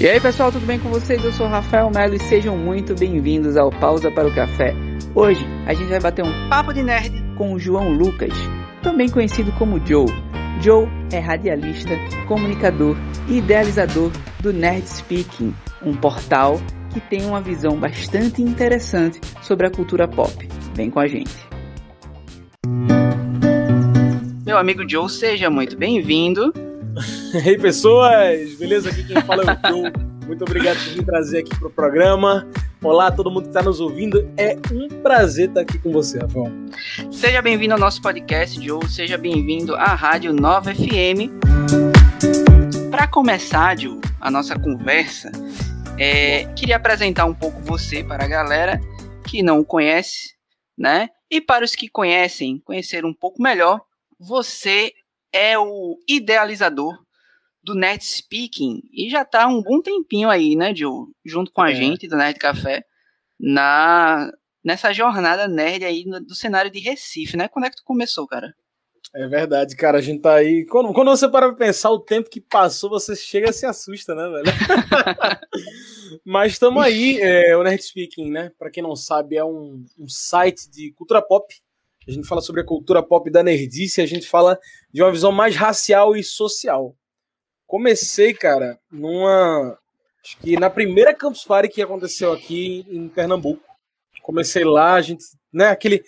E aí pessoal, tudo bem com vocês? Eu sou o Rafael Melo e sejam muito bem-vindos ao Pausa para o Café. Hoje a gente vai bater um papo de nerd com o João Lucas, também conhecido como Joe. Joe é radialista, comunicador e idealizador do Nerd Speaking, um portal que tem uma visão bastante interessante sobre a cultura pop. Vem com a gente. Meu amigo Joe, seja muito bem-vindo. E aí, pessoas! Beleza? Aqui quem fala é o Joe. Muito obrigado por me trazer aqui pro programa. Olá, todo mundo que está nos ouvindo. É um prazer estar aqui com você, Rafael. Seja bem-vindo ao nosso podcast, Joe. Seja bem-vindo à Rádio Nova FM. Para começar, Joe, a nossa conversa, é, queria apresentar um pouco você para a galera que não o conhece, né? E para os que conhecem, conhecer um pouco melhor, você é o idealizador do Nerd Speaking e já tá um bom tempinho aí, né, Joe? Junto com a é. gente do Nerd Café na nessa jornada nerd aí no, do cenário de Recife, né? Quando é que tu começou, cara? É verdade, cara. A gente tá aí. Quando, quando você para pra pensar o tempo que passou, você chega e se assusta, né, velho? Mas estamos aí. É, o Nerd Speaking, né? Pra quem não sabe, é um, um site de cultura pop. A gente fala sobre a cultura pop da nerdice, a gente fala de uma visão mais racial e social. Comecei, cara, numa. Acho que na primeira Campus Party que aconteceu aqui em Pernambuco. Comecei lá, a gente. Né, aquele,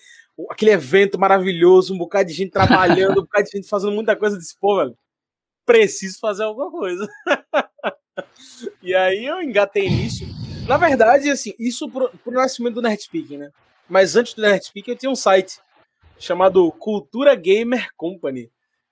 aquele evento maravilhoso, um bocado de gente trabalhando, um bocado de gente fazendo muita coisa. Disse, pô, velho, preciso fazer alguma coisa. e aí eu engatei nisso. Na verdade, assim, isso pro, pro nascimento do Nerd Speaking, né? Mas antes do Nerd Speaking eu tinha um site chamado Cultura Gamer Company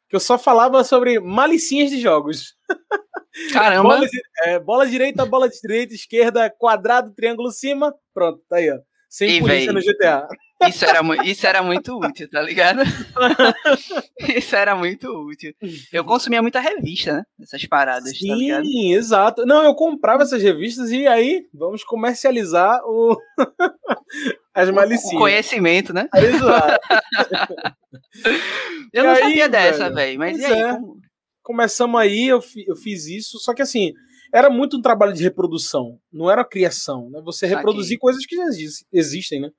que eu só falava sobre malicinhas de jogos. Caramba! bola, é, bola direita, bola direita, esquerda, quadrado, triângulo, cima. Pronto, tá aí, ó. Sem e polícia véio, no GTA. Isso era, isso era muito útil, tá ligado? isso era muito útil. Eu consumia muita revista, né? Essas paradas, Sim, tá ligado? Sim, exato. Não, eu comprava essas revistas e aí vamos comercializar o... as malicinhas. O conhecimento, né? Exato. eu e não aí, sabia dessa, velho. Mas pois e aí? É. Como... Começamos aí, eu, eu fiz isso, só que assim, era muito um trabalho de reprodução, não era criação, né? Você reproduzir Aqui. coisas que já existem, né?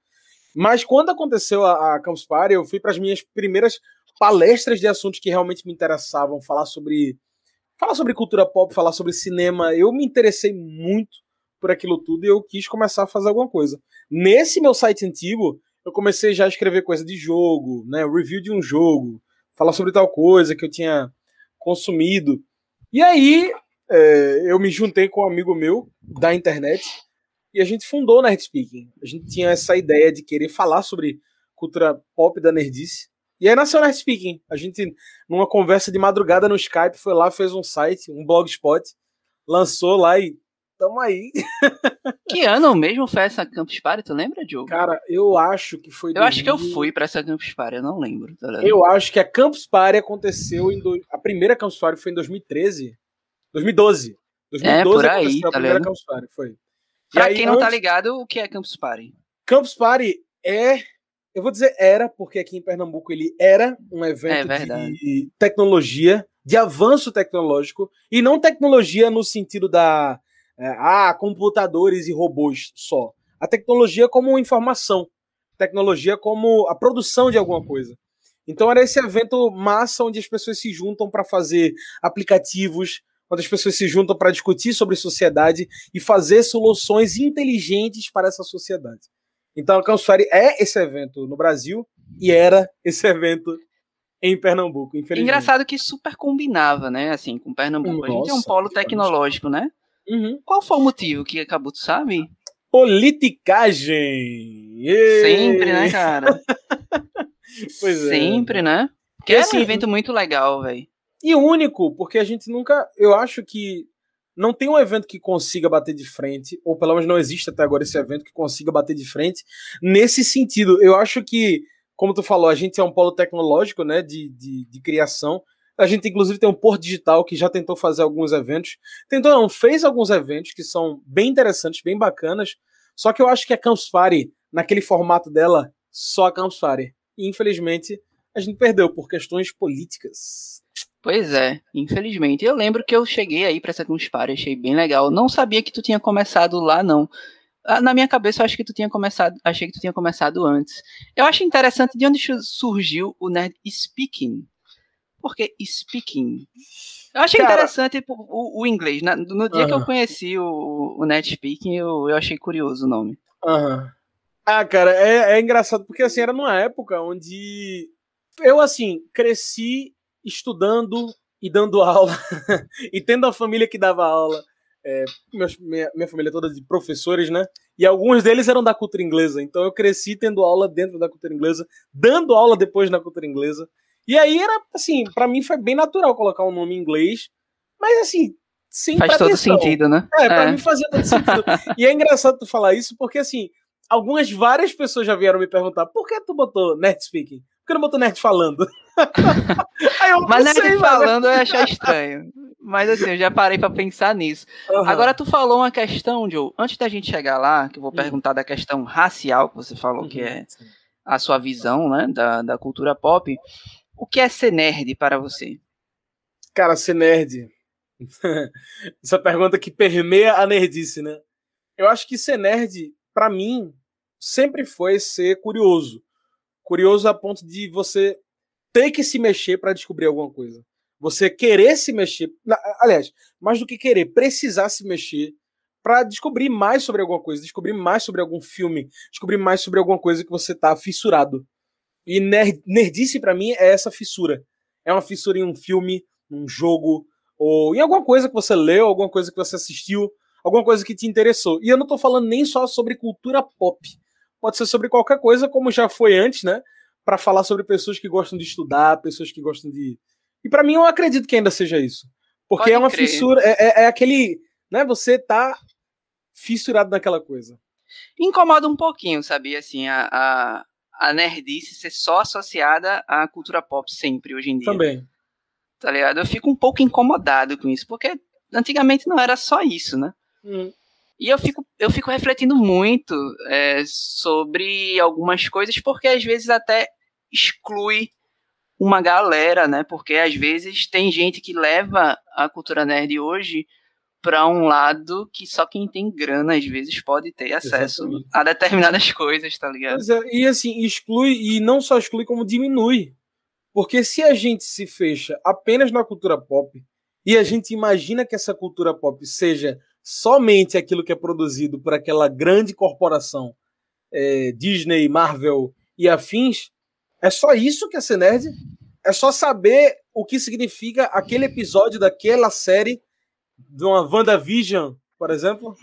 Mas quando aconteceu a, a Campus Party, eu fui para as minhas primeiras palestras de assuntos que realmente me interessavam, falar sobre falar sobre cultura pop, falar sobre cinema. Eu me interessei muito por aquilo tudo e eu quis começar a fazer alguma coisa. Nesse meu site antigo, eu comecei já a escrever coisa de jogo, né, review de um jogo, falar sobre tal coisa que eu tinha consumido. E aí é, eu me juntei com um amigo meu da internet e a gente fundou o Nerd Speaking. A gente tinha essa ideia de querer falar sobre cultura pop da nerdice. E aí nasceu o Nerd Speaking. A gente, numa conversa de madrugada no Skype, foi lá, fez um site, um blogspot, lançou lá e tamo aí. Que ano mesmo foi essa Campus Party, tu lembra, Diogo? Cara, eu acho que foi... Eu 2000... acho que eu fui pra essa Campus Party, eu não lembro. Tá eu acho que a Campus Party aconteceu em... Do... A primeira Campus Party foi em 2013. 2012. 2012 é, por aí, tá a primeira Campus Party, foi. Pra aí, quem não tá antes... tá ligado, o que é Campus Party? Campus Party é. Eu vou dizer era, porque aqui em Pernambuco ele era um evento é de tecnologia, de avanço tecnológico, e não tecnologia no sentido da. É, ah, computadores e robôs só. A tecnologia como informação, tecnologia como a produção de alguma coisa. Então era esse evento massa onde as pessoas se juntam para fazer aplicativos, quando as pessoas se juntam para discutir sobre sociedade e fazer soluções inteligentes para essa sociedade. Então, a Campus é esse evento no Brasil e era esse evento em Pernambuco, infelizmente. Engraçado que super combinava, né, assim, com Pernambuco. Nossa, a gente é um polo tecnológico, né? Uhum. Qual foi o motivo que acabou, tu sabe? Politicagem! Sempre, né, cara? pois é. Sempre, né? Porque é um evento muito legal, velho. E único, porque a gente nunca. Eu acho que não tem um evento que consiga bater de frente, ou pelo menos não existe até agora esse evento que consiga bater de frente. Nesse sentido, eu acho que, como tu falou, a gente é um polo tecnológico, né, de, de, de criação. A gente, inclusive, tem um Porto Digital que já tentou fazer alguns eventos. Tentou, não, fez alguns eventos que são bem interessantes, bem bacanas. Só que eu acho que a Campus Party, naquele formato dela, só a Campus Party. E, infelizmente, a gente perdeu por questões políticas. Pois é, infelizmente. Eu lembro que eu cheguei aí pra essa Conspire, achei bem legal. Não sabia que tu tinha começado lá, não. Ah, na minha cabeça, eu acho que tu tinha começado. Achei que tu tinha começado antes. Eu acho interessante de onde surgiu o Nerd Speaking. Porque Speaking. Eu achei Cara, interessante o, o, inglês. No, no dia uh -huh. que eu conheci o, o Nerd Speaking, eu, eu achei curioso o nome. Aham. Uh -huh. Ah, cara, é, é engraçado, porque assim, era numa época onde eu, assim, cresci estudando e dando aula, e tendo a família que dava aula, é, minha, minha família toda de professores, né? E alguns deles eram da cultura inglesa, então eu cresci tendo aula dentro da cultura inglesa, dando aula depois na cultura inglesa. E aí era, assim, para mim foi bem natural colocar um nome em inglês, mas assim, sem Faz pretensão. todo sentido, né? É, pra é. mim fazia todo sentido. e é engraçado tu falar isso, porque assim, algumas, várias pessoas já vieram me perguntar por que tu botou Nerd Speaking? Por que não botou Nerd falando? Eu, mas Nerd sei, falando eu achei estranho. Mas assim, eu já parei para pensar nisso. Uhum. Agora, tu falou uma questão, Joe, antes da gente chegar lá, que eu vou uhum. perguntar da questão racial, que você falou uhum. que é a sua visão, né, da, da cultura pop. O que é ser nerd para você? Cara, ser nerd. Essa pergunta que permeia a nerdice, né? Eu acho que ser nerd, para mim, sempre foi ser curioso. Curioso a ponto de você ter que se mexer para descobrir alguma coisa. Você querer se mexer, aliás, mais do que querer, precisar se mexer para descobrir mais sobre alguma coisa, descobrir mais sobre algum filme, descobrir mais sobre alguma coisa que você tá fissurado. E nerd, nerdice para mim é essa fissura. É uma fissura em um filme, num jogo, ou em alguma coisa que você leu, alguma coisa que você assistiu, alguma coisa que te interessou. E eu não tô falando nem só sobre cultura pop pode ser sobre qualquer coisa, como já foi antes, né? Para falar sobre pessoas que gostam de estudar, pessoas que gostam de. E para mim eu acredito que ainda seja isso. Porque pode é uma crer. fissura, é, é, é, aquele. Né, você tá fissurado naquela coisa. Incomoda um pouquinho, sabia? Assim, a, a, a nerdice ser só associada à cultura pop sempre, hoje em dia. Também. Tá ligado? Eu fico um pouco incomodado com isso, porque antigamente não era só isso, né? Hum. E eu fico, eu fico refletindo muito é, sobre algumas coisas, porque às vezes até exclui uma galera, né? Porque às vezes tem gente que leva a cultura nerd hoje para um lado que só quem tem grana às vezes pode ter acesso Exatamente. a determinadas coisas, tá ligado? É, e assim, exclui, e não só exclui, como diminui. Porque se a gente se fecha apenas na cultura pop e a gente imagina que essa cultura pop seja somente aquilo que é produzido por aquela grande corporação é, Disney, Marvel e afins, é só isso que é ser nerd? É só saber o que significa aquele episódio daquela série de uma WandaVision, por exemplo?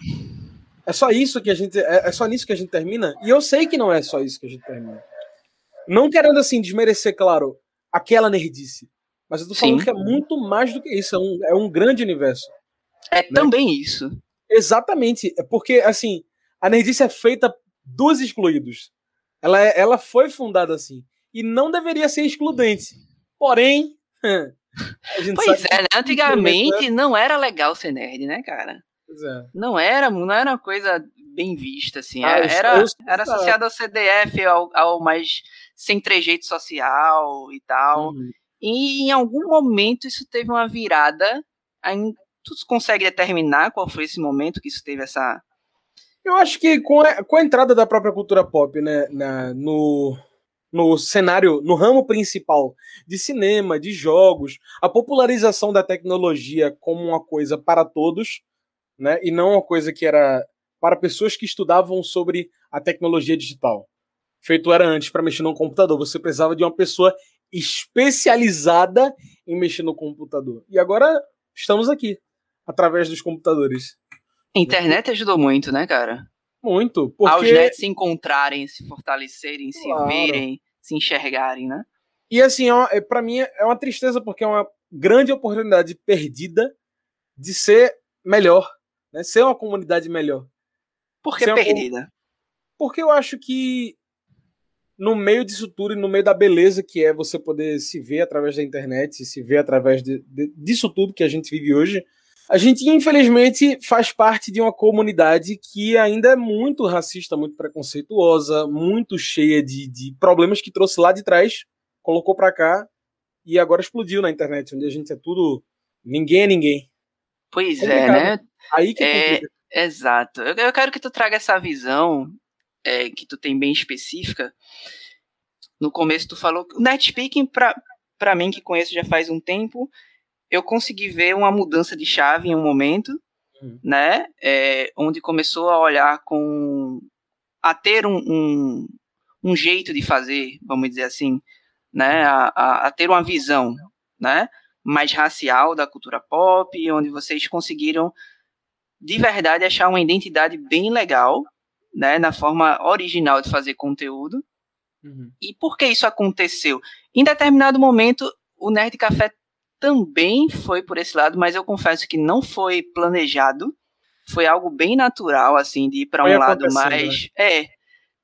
É só isso que a gente. É, é só nisso que a gente termina? E eu sei que não é só isso que a gente termina. Não querendo assim desmerecer, claro, aquela nerdice. Mas eu tô falando Sim. que é muito mais do que isso. É um, é um grande universo. É né? também isso. Exatamente. É porque, assim, a nerdice é feita dos excluídos. Ela, é, ela foi fundada assim. E não deveria ser excludente. Porém. pois é, né? Antigamente não era legal ser nerd, né, cara? Pois é. Não era, não era uma coisa bem vista, assim. Ah, era, eu, era associado ao CDF, ao, ao mais sem trejeito social e tal. Uhum. E em algum momento isso teve uma virada Tu consegue determinar qual foi esse momento que isso teve essa. Eu acho que com a, com a entrada da própria cultura pop, né, na, no, no cenário, no ramo principal de cinema, de jogos, a popularização da tecnologia como uma coisa para todos, né, e não uma coisa que era para pessoas que estudavam sobre a tecnologia digital. Feito era antes para mexer no computador, você precisava de uma pessoa especializada em mexer no computador. E agora estamos aqui através dos computadores. A internet ajudou muito, né, cara? Muito. Porque... Aos nets se encontrarem, se fortalecerem, claro. se verem, se enxergarem, né? E assim, é, é para mim é uma tristeza, porque é uma grande oportunidade perdida de ser melhor, né? Ser uma comunidade melhor. Por que ser perdida? Uma... Porque eu acho que no meio disso tudo e no meio da beleza que é você poder se ver através da internet, se ver através de, de, disso tudo que a gente vive hoje, a gente, infelizmente, faz parte de uma comunidade que ainda é muito racista, muito preconceituosa, muito cheia de, de problemas que trouxe lá de trás, colocou para cá e agora explodiu na internet, onde a gente é tudo. Ninguém é ninguém. Pois é, né? Aí que é, Exato. Eu, eu, quero que tu traga essa visão é, que tu tem bem específica. No começo tu falou que o Netspeaking, pra, pra mim que conheço já faz um tempo, eu consegui ver uma mudança de chave em um momento, uhum. né? É, onde começou a olhar com. a ter um, um, um, jeito de fazer, vamos dizer assim, né? A, a, a ter uma visão, né? Mais racial da cultura pop, onde vocês conseguiram de verdade achar uma identidade bem legal, né, na forma original de fazer conteúdo. Uhum. E por que isso aconteceu? Em determinado momento, o Nerd Café também foi por esse lado, mas eu confesso que não foi planejado. Foi algo bem natural, assim, de ir para um lado mais. Né? É,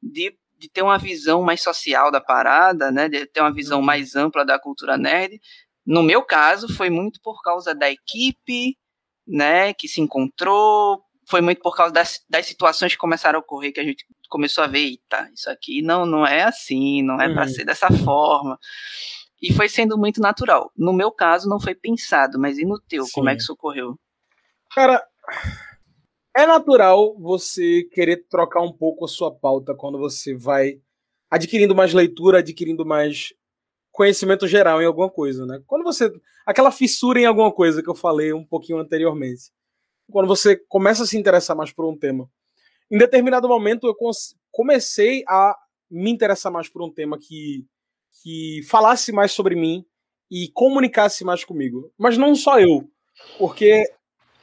de, de ter uma visão mais social da parada, né? De ter uma visão uhum. mais ampla da cultura nerd. No meu caso, foi muito por causa da equipe, né, que se encontrou, foi muito por causa das, das situações que começaram a ocorrer que a gente começou a ver, eita, isso aqui não, não é assim, não é uhum. para ser dessa forma. E foi sendo muito natural. No meu caso, não foi pensado, mas e no teu, Sim. como é que isso ocorreu? Cara, é natural você querer trocar um pouco a sua pauta quando você vai adquirindo mais leitura, adquirindo mais conhecimento geral em alguma coisa, né? Quando você. Aquela fissura em alguma coisa que eu falei um pouquinho anteriormente. Quando você começa a se interessar mais por um tema. Em determinado momento eu comecei a me interessar mais por um tema que, que falasse mais sobre mim e comunicasse mais comigo. Mas não só eu. Porque,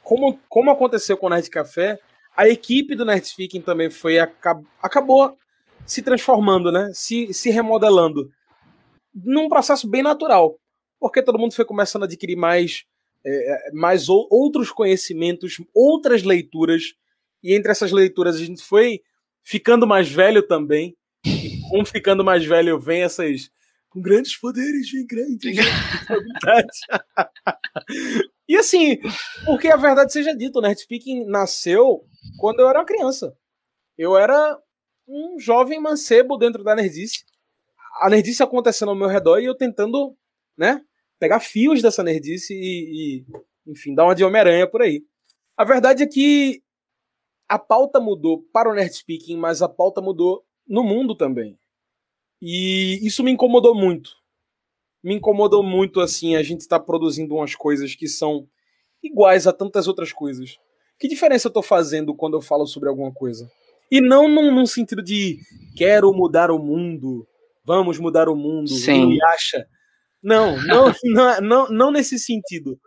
como, como aconteceu com o Nerd Café, a equipe do Nerd Speaking também foi. Acabou se transformando, né? Se, se remodelando num processo bem natural, porque todo mundo foi começando a adquirir mais, é, é mais outros conhecimentos, outras leituras, e entre essas leituras a gente foi ficando mais velho também. Com ficando mais velho vem essas. Com grandes poderes vem grandes responsabilidades. e assim, porque a verdade seja dita, o Nerd Speaking nasceu quando eu era uma criança. Eu era um jovem mancebo dentro da Nerdice a nerdice acontecendo ao meu redor e eu tentando, né, pegar fios dessa nerdice e, e enfim, dar uma de Homem-Aranha por aí. A verdade é que a pauta mudou para o Nerd Speaking, mas a pauta mudou no mundo também. E isso me incomodou muito. Me incomodou muito, assim, a gente estar tá produzindo umas coisas que são iguais a tantas outras coisas. Que diferença eu estou fazendo quando eu falo sobre alguma coisa? E não num, num sentido de quero mudar o mundo, vamos mudar o mundo, Sim. acha. Não, não, não, não, não nesse sentido.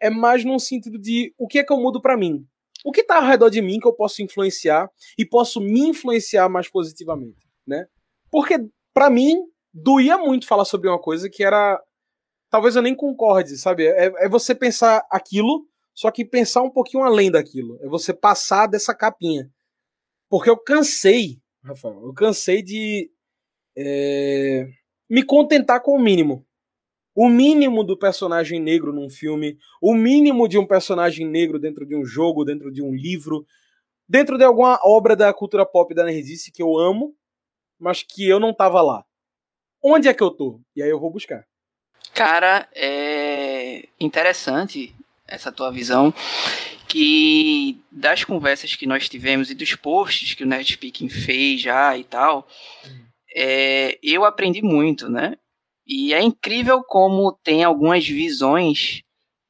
É mais num sentido de o que é que eu mudo para mim. O que está ao redor de mim que eu posso influenciar e posso me influenciar mais positivamente, né? Porque para mim doía muito falar sobre uma coisa que era talvez eu nem concorde, sabe? É, é, você pensar aquilo, só que pensar um pouquinho além daquilo. É você passar dessa capinha. Porque eu cansei, Rafael, eu cansei de é, me contentar com o mínimo. O mínimo do personagem negro num filme, o mínimo de um personagem negro dentro de um jogo, dentro de um livro, dentro de alguma obra da cultura pop da nerdice que eu amo, mas que eu não tava lá. Onde é que eu tô? E aí eu vou buscar. Cara, é interessante essa tua visão que das conversas que nós tivemos e dos posts que o Nerd Speaking fez já e tal, é, eu aprendi muito, né? E é incrível como tem algumas visões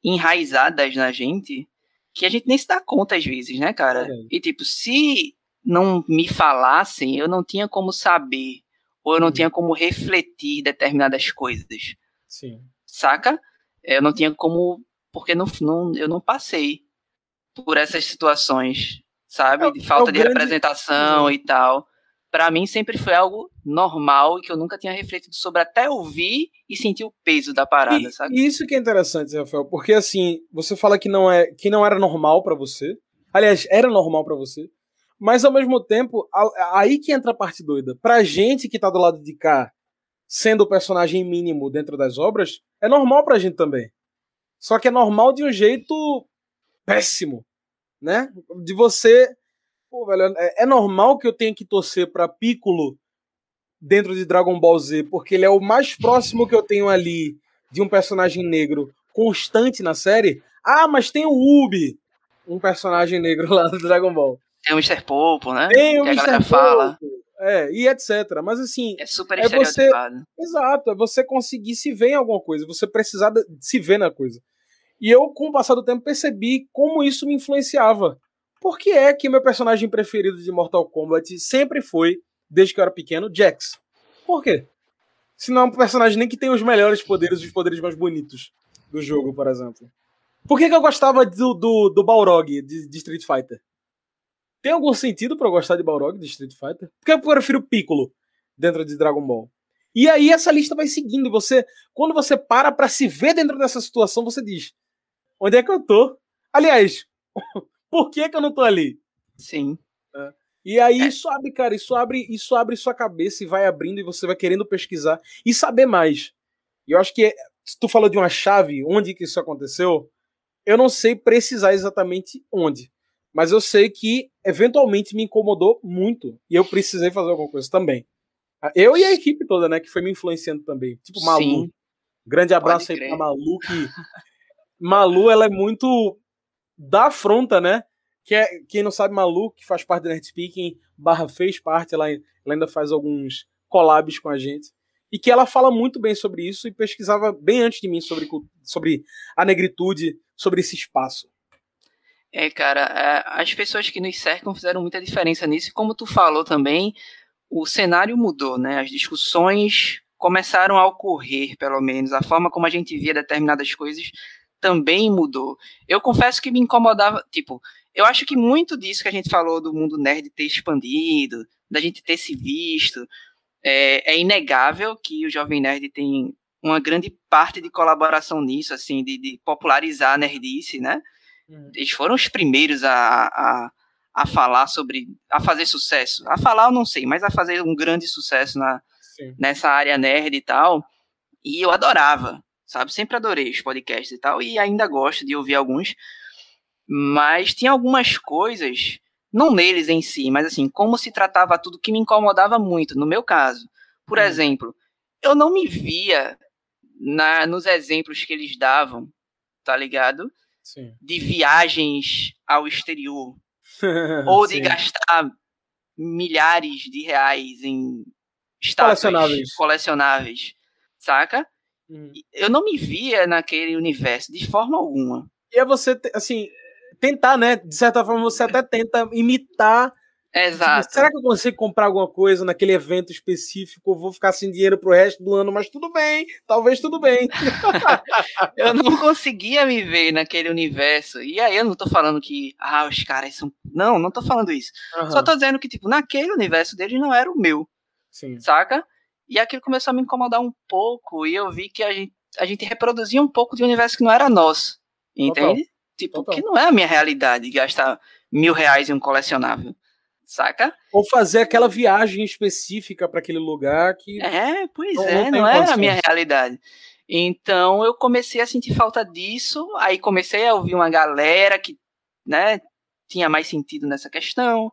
enraizadas na gente que a gente nem se dá conta às vezes, né, cara? É. E tipo, se não me falassem, eu não tinha como saber, ou eu não uhum. tinha como refletir determinadas coisas. Sim. Saca? É, eu não tinha como, porque não, não, eu não passei por essas situações, sabe? É, de falta é de grande... representação uhum. e tal para mim sempre foi algo normal e que eu nunca tinha refletido sobre até ouvir e sentir o peso da parada, e, sabe? Isso que é interessante, Rafael, porque assim, você fala que não é que não era normal para você. Aliás, era normal para você. Mas ao mesmo tempo, aí que entra a parte doida. Pra gente que tá do lado de cá, sendo o personagem mínimo dentro das obras, é normal pra gente também. Só que é normal de um jeito péssimo, né? De você Pô, velho, é, é normal que eu tenha que torcer para Piccolo dentro de Dragon Ball Z, porque ele é o mais próximo que eu tenho ali de um personagem negro constante na série. Ah, mas tem o Ubi, um personagem negro lá do Dragon Ball. Tem o Mr. Popo, né? Tem o que Mr. fala. É, e etc. Mas assim. É super é você, Exato, é você conseguir se ver em alguma coisa, você precisar de, se ver na coisa. E eu, com o passar do tempo, percebi como isso me influenciava. Por que é que meu personagem preferido de Mortal Kombat sempre foi, desde que eu era pequeno, Jax? Por quê? Se não é um personagem nem que tem os melhores poderes, os poderes mais bonitos do jogo, por exemplo. Por que, que eu gostava do, do, do Balrog de, de Street Fighter? Tem algum sentido para eu gostar de Balrog de Street Fighter? Porque eu prefiro Piccolo dentro de Dragon Ball. E aí essa lista vai seguindo. Você, quando você para para se ver dentro dessa situação, você diz: onde é que eu tô? Aliás, por que que eu não tô ali? Sim. É. E aí é. isso abre, cara, isso abre, isso abre sua cabeça e vai abrindo e você vai querendo pesquisar e saber mais. E eu acho que se tu falou de uma chave, onde que isso aconteceu, eu não sei precisar exatamente onde. Mas eu sei que eventualmente me incomodou muito e eu precisei fazer alguma coisa também. Eu e a equipe toda, né, que foi me influenciando também. Tipo, Malu. Sim. Grande abraço aí pra Malu, que Malu, ela é muito da afronta, né? Que é, quem não sabe, Malu, que faz parte da Nerd Speaking, barra fez parte, ela, ela ainda faz alguns collabs com a gente. E que ela fala muito bem sobre isso e pesquisava bem antes de mim sobre, sobre a negritude, sobre esse espaço. É, cara, é, as pessoas que nos cercam fizeram muita diferença nisso. E como tu falou também, o cenário mudou, né? As discussões começaram a ocorrer, pelo menos. A forma como a gente via determinadas coisas também mudou. Eu confesso que me incomodava, tipo, eu acho que muito disso que a gente falou do mundo nerd ter expandido, da gente ter se visto, é, é inegável que o Jovem Nerd tem uma grande parte de colaboração nisso, assim, de, de popularizar a nerdice, né? Hum. Eles foram os primeiros a, a, a falar sobre, a fazer sucesso. A falar eu não sei, mas a fazer um grande sucesso na, nessa área nerd e tal. E eu adorava, sabe? Sempre adorei os podcasts e tal, e ainda gosto de ouvir alguns. Mas tinha algumas coisas, não neles em si, mas assim, como se tratava tudo que me incomodava muito, no meu caso. Por hum. exemplo, eu não me via na, nos exemplos que eles davam, tá ligado? Sim. De viagens ao exterior. ou de gastar milhares de reais em estátuas colecionáveis. colecionáveis, saca? Hum. Eu não me via naquele universo de forma alguma. E é você, assim, tentar, né? De certa forma, você até tenta imitar. Exato. Será que eu consigo comprar alguma coisa naquele evento específico? Vou ficar sem dinheiro pro resto do ano, mas tudo bem, talvez tudo bem. eu não conseguia me ver naquele universo. E aí eu não tô falando que, ah, os caras são. Não, não tô falando isso. Uhum. Só tô dizendo que, tipo, naquele universo deles não era o meu. Sim. Saca? E aquilo começou a me incomodar um pouco, e eu vi que a gente, a gente reproduzia um pouco de um universo que não era nosso. Entende? Total. Tipo, Total. que não é a minha realidade gastar mil reais em um colecionável. Saca? Ou fazer aquela viagem específica para aquele lugar que. É, pois não, é, não, não era a minha realidade. Então eu comecei a sentir falta disso, aí comecei a ouvir uma galera que, né, tinha mais sentido nessa questão.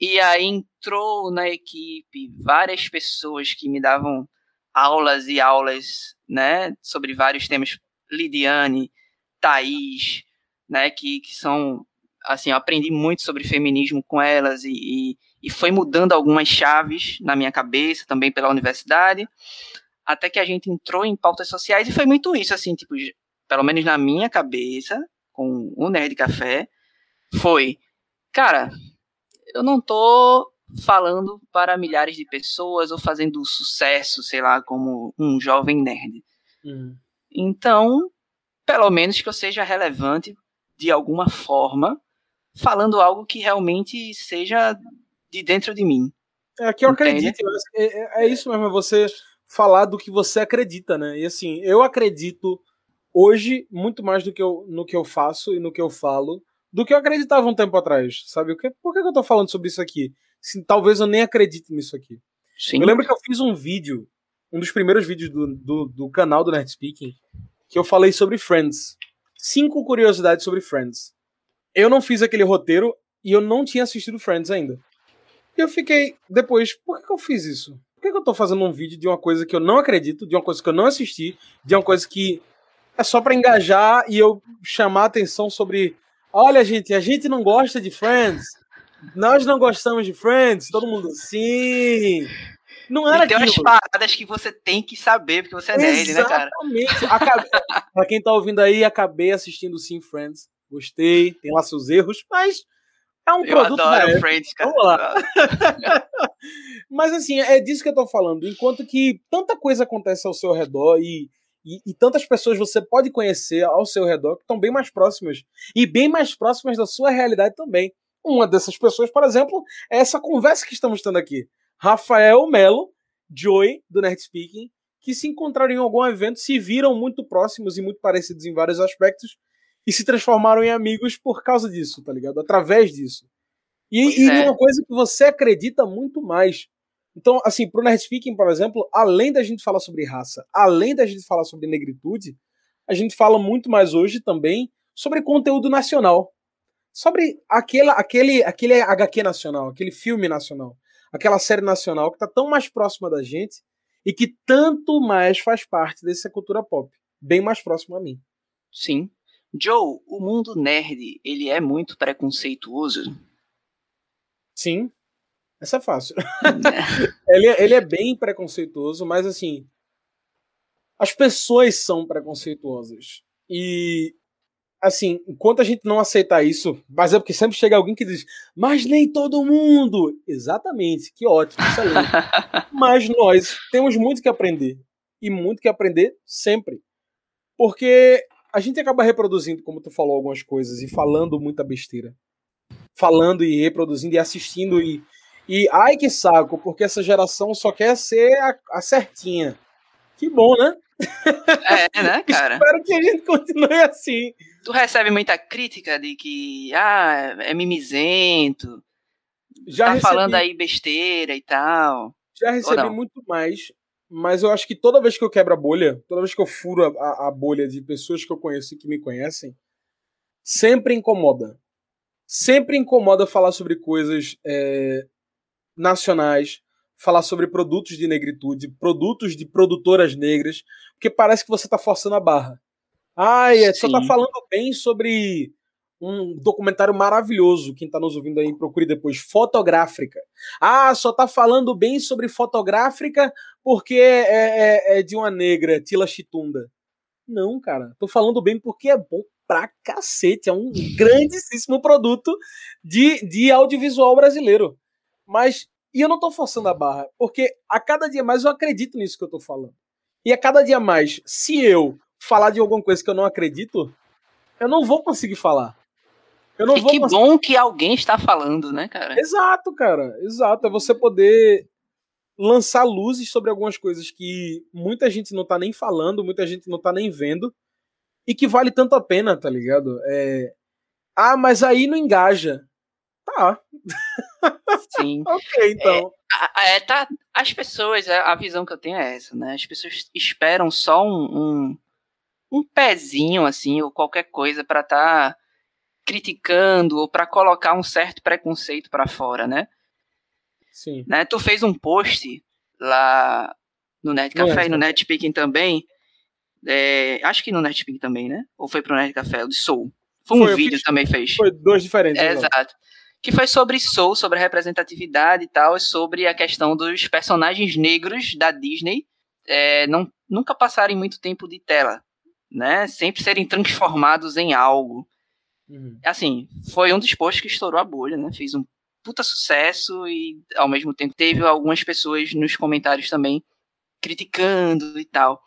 E aí entrou na equipe várias pessoas que me davam aulas e aulas, né, sobre vários temas. Lidiane, Thaís, né, que, que são, assim, eu aprendi muito sobre feminismo com elas e, e, e foi mudando algumas chaves na minha cabeça, também pela universidade, até que a gente entrou em pautas sociais e foi muito isso, assim, tipo, pelo menos na minha cabeça, com o Nerd Café, foi, cara, eu não tô falando para milhares de pessoas ou fazendo sucesso, sei lá, como um jovem nerd. Uhum. Então, pelo menos que eu seja relevante de alguma forma, falando algo que realmente seja de dentro de mim. É que eu Entende? acredito, é, é, é isso mesmo, é você falar do que você acredita, né? E assim, eu acredito hoje muito mais do que eu, no que eu faço e no que eu falo do que eu acreditava um tempo atrás, sabe? Por que eu tô falando sobre isso aqui? Se, talvez eu nem acredite nisso aqui. Sim. Eu lembro que eu fiz um vídeo, um dos primeiros vídeos do, do, do canal do Nerd Speaking, que eu falei sobre Friends. Cinco curiosidades sobre Friends. Eu não fiz aquele roteiro e eu não tinha assistido Friends ainda. E eu fiquei, depois, por que, eu fiz isso? Por que, eu tô fazendo um vídeo de uma coisa que eu não acredito, de uma coisa que eu não assisti, de uma coisa que é só para engajar e eu chamar atenção sobre. Olha, gente, a gente não gosta de Friends. Nós não gostamos de Friends. Todo mundo, sim. Não era e tem umas paradas que você tem que saber, porque você é nerd, né, cara? Exatamente. pra quem tá ouvindo aí, acabei assistindo Sim Friends. Gostei, tem lá seus erros, mas é um eu produto adoro Friends, cara. Vamos lá. mas assim, é disso que eu tô falando. Enquanto que tanta coisa acontece ao seu redor e, e, e tantas pessoas você pode conhecer ao seu redor que estão bem mais próximas e bem mais próximas da sua realidade também. Uma dessas pessoas, por exemplo, é essa conversa que estamos tendo aqui. Rafael Melo, Joy, do Nerd Speaking, que se encontraram em algum evento, se viram muito próximos e muito parecidos em vários aspectos, e se transformaram em amigos por causa disso, tá ligado? Através disso. E, e é. uma coisa que você acredita muito mais. Então, assim, pro Nerd Speaking, por exemplo, além da gente falar sobre raça, além da gente falar sobre negritude, a gente fala muito mais hoje também sobre conteúdo nacional. Sobre aquela, aquele, aquele HQ nacional, aquele filme nacional aquela série nacional que está tão mais próxima da gente e que tanto mais faz parte dessa cultura pop, bem mais próximo a mim. Sim. Joe, o mundo nerd, ele é muito preconceituoso? Sim. Essa é fácil. ele, é, ele é bem preconceituoso, mas assim, as pessoas são preconceituosas. E assim, enquanto a gente não aceitar isso, mas é porque sempre chega alguém que diz, mas nem todo mundo. Exatamente, que ótimo, excelente. mas nós temos muito que aprender. E muito que aprender sempre. Porque a gente acaba reproduzindo, como tu falou, algumas coisas e falando muita besteira. Falando e reproduzindo e assistindo e. E ai que saco, porque essa geração só quer ser a, a certinha. Que bom, né? É, né, cara? Espero que a gente continue assim. Tu recebe muita crítica de que, ah, é mimizento, já tá recebi, falando aí besteira e tal. Já recebi muito mais, mas eu acho que toda vez que eu quebro a bolha, toda vez que eu furo a, a bolha de pessoas que eu conheço e que me conhecem, sempre incomoda. Sempre incomoda falar sobre coisas é, nacionais, falar sobre produtos de negritude, produtos de produtoras negras, porque parece que você está forçando a barra. Ai, é, só tá falando bem sobre um documentário maravilhoso. Quem está nos ouvindo aí, procure depois. Fotográfica. Ah, só tá falando bem sobre fotográfica porque é, é, é de uma negra, Tila Chitunda. Não, cara. Tô falando bem porque é bom pra cacete. É um grandíssimo produto de, de audiovisual brasileiro. Mas e eu não tô forçando a barra, porque a cada dia mais eu acredito nisso que eu tô falando. E a cada dia mais, se eu falar de alguma coisa que eu não acredito, eu não vou conseguir falar. Eu não e vou que bom que alguém está falando, né, cara? Exato, cara. Exato. É você poder lançar luzes sobre algumas coisas que muita gente não tá nem falando, muita gente não tá nem vendo, e que vale tanto a pena, tá ligado? É... Ah, mas aí não engaja. Tá. Sim. ok, então. É, é, tá, as pessoas, a visão que eu tenho é essa, né? As pessoas esperam só um, um, um pezinho, assim, ou qualquer coisa para estar tá criticando ou para colocar um certo preconceito para fora, né? Sim. Né? Tu fez um post lá no Net Café e no Net Speaking também. É, acho que no Speaking também, né? Ou foi pro Net Café, o de Soul. Foi um foi, vídeo fiz, também fez. Foi dois diferentes. É, exato que foi sobre Soul, sobre a representatividade e tal, sobre a questão dos personagens negros da Disney é, não, nunca passarem muito tempo de tela, né? Sempre serem transformados em algo. Uhum. Assim, foi um dos posts que estourou a bolha, né? Fez um puta sucesso e, ao mesmo tempo, teve algumas pessoas nos comentários também criticando e tal.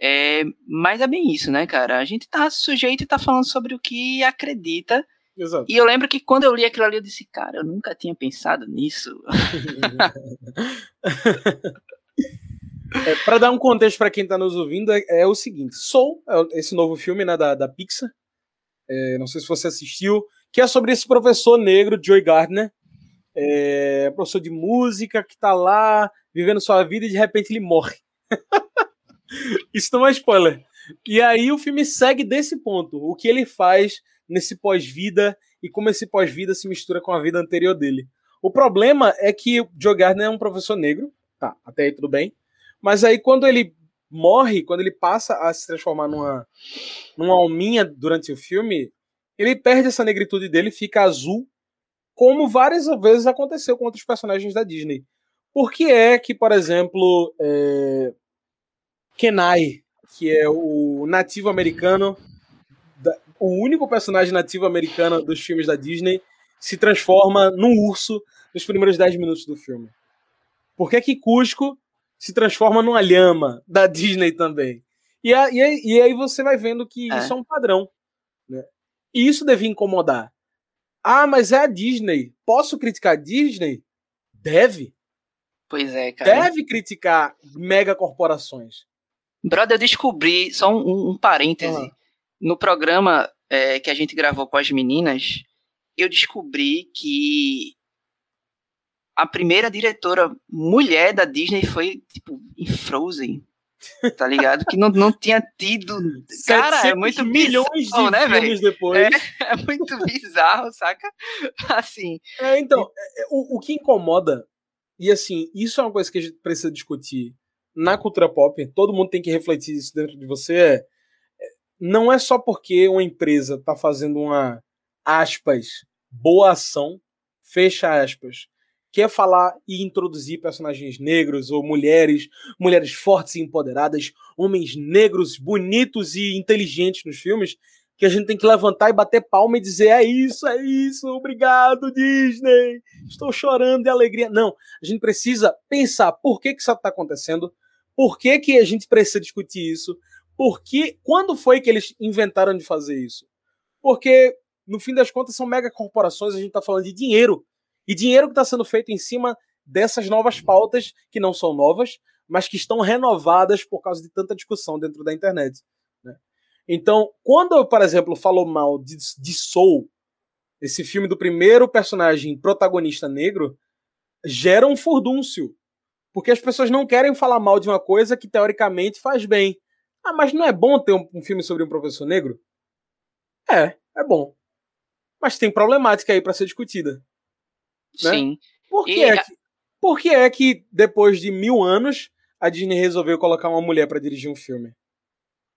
É, mas é bem isso, né, cara? A gente tá sujeito e tá falando sobre o que acredita Exato. E eu lembro que quando eu li aquilo ali, eu disse, cara, eu nunca tinha pensado nisso. é, para dar um contexto para quem está nos ouvindo, é, é, o seguinte: Soul, é esse novo filme né, da, da Pixar, é, não sei se você assistiu, que é sobre esse professor negro, Joy Gardner, é, professor de música que está lá vivendo sua vida e de repente ele morre. Isso não é spoiler. E aí o filme segue desse ponto. O que ele faz nesse pós-vida e como esse pós-vida se mistura com a vida anterior dele. O problema é que o Joe Gardner é um professor negro Tá, até aí tudo bem. Mas aí quando ele morre, quando ele passa a se transformar numa, numa alminha durante o filme, ele perde essa negritude dele, fica azul, como várias vezes aconteceu com outros personagens da Disney. Por que é que, por exemplo, é... Kenai, que é o nativo americano, o único personagem nativo americano dos filmes da Disney, se transforma num urso nos primeiros 10 minutos do filme? Por que que Cusco se transforma numa lhama da Disney também? E, a, e, aí, e aí você vai vendo que é. isso é um padrão. Né? E isso devia incomodar. Ah, mas é a Disney. Posso criticar a Disney? Deve. Pois é, cara. Deve criticar megacorporações. Brother, eu descobri, só um, um parêntese. Uhum. No programa é, que a gente gravou com as meninas, eu descobri que a primeira diretora mulher da Disney foi, tipo, em Frozen. Tá ligado? Que não, não tinha tido. Cara, é muito milhões bizarro, de né, filmes depois. É, é, muito bizarro, saca? Assim. É, então, é, é, o, o que incomoda, e assim, isso é uma coisa que a gente precisa discutir na cultura pop, todo mundo tem que refletir isso dentro de você, é não é só porque uma empresa tá fazendo uma, aspas, boa ação, fecha aspas, quer falar e introduzir personagens negros ou mulheres, mulheres fortes e empoderadas, homens negros bonitos e inteligentes nos filmes, que a gente tem que levantar e bater palma e dizer: é isso, é isso, obrigado, Disney, estou chorando de alegria. Não, a gente precisa pensar por que, que isso está acontecendo, por que, que a gente precisa discutir isso, porque quando foi que eles inventaram de fazer isso? Porque, no fim das contas, são megacorporações, a gente está falando de dinheiro e dinheiro que está sendo feito em cima dessas novas pautas, que não são novas, mas que estão renovadas por causa de tanta discussão dentro da internet. Né? Então, quando eu, por exemplo, falo mal de, de Soul, esse filme do primeiro personagem protagonista negro, gera um furdúncio. Porque as pessoas não querem falar mal de uma coisa que teoricamente faz bem. Ah, mas não é bom ter um, um filme sobre um professor negro? É, é bom. Mas tem problemática aí para ser discutida. Né? Sim. Por que, e... é que, por que é que depois de mil anos a Disney resolveu colocar uma mulher para dirigir um filme?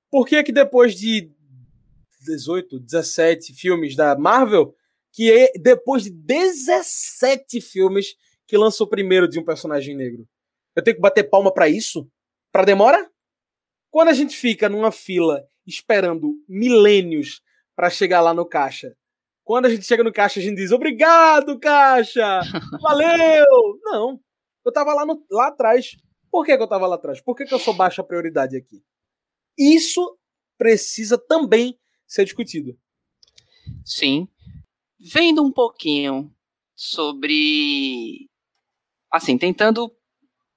Por que é que depois de 18, 17 filmes da Marvel, que é depois de 17 filmes que lançou o primeiro de um personagem negro? Eu tenho que bater palma para isso? Para demora? Quando a gente fica numa fila esperando milênios para chegar lá no caixa quando a gente chega no caixa, a gente diz obrigado, caixa! Valeu! Não. Eu tava lá, no, lá atrás. Por que, que eu tava lá atrás? Por que, que eu sou baixa prioridade aqui? Isso precisa também ser discutido. Sim. Vendo um pouquinho sobre. Assim, tentando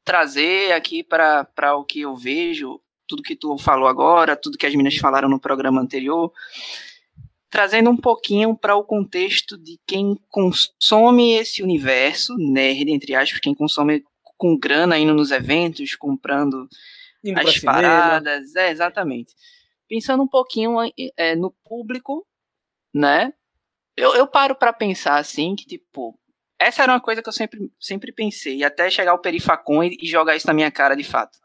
trazer aqui para o que eu vejo, tudo que tu falou agora, tudo que as meninas falaram no programa anterior trazendo um pouquinho para o contexto de quem consome esse universo, nerd, entre aspas, quem consome com grana indo nos eventos, comprando indo as paradas. É, exatamente. Pensando um pouquinho é, no público, né? Eu, eu paro para pensar assim que, tipo, essa era uma coisa que eu sempre, sempre pensei, até chegar ao Perifacon e, e jogar isso na minha cara de fato.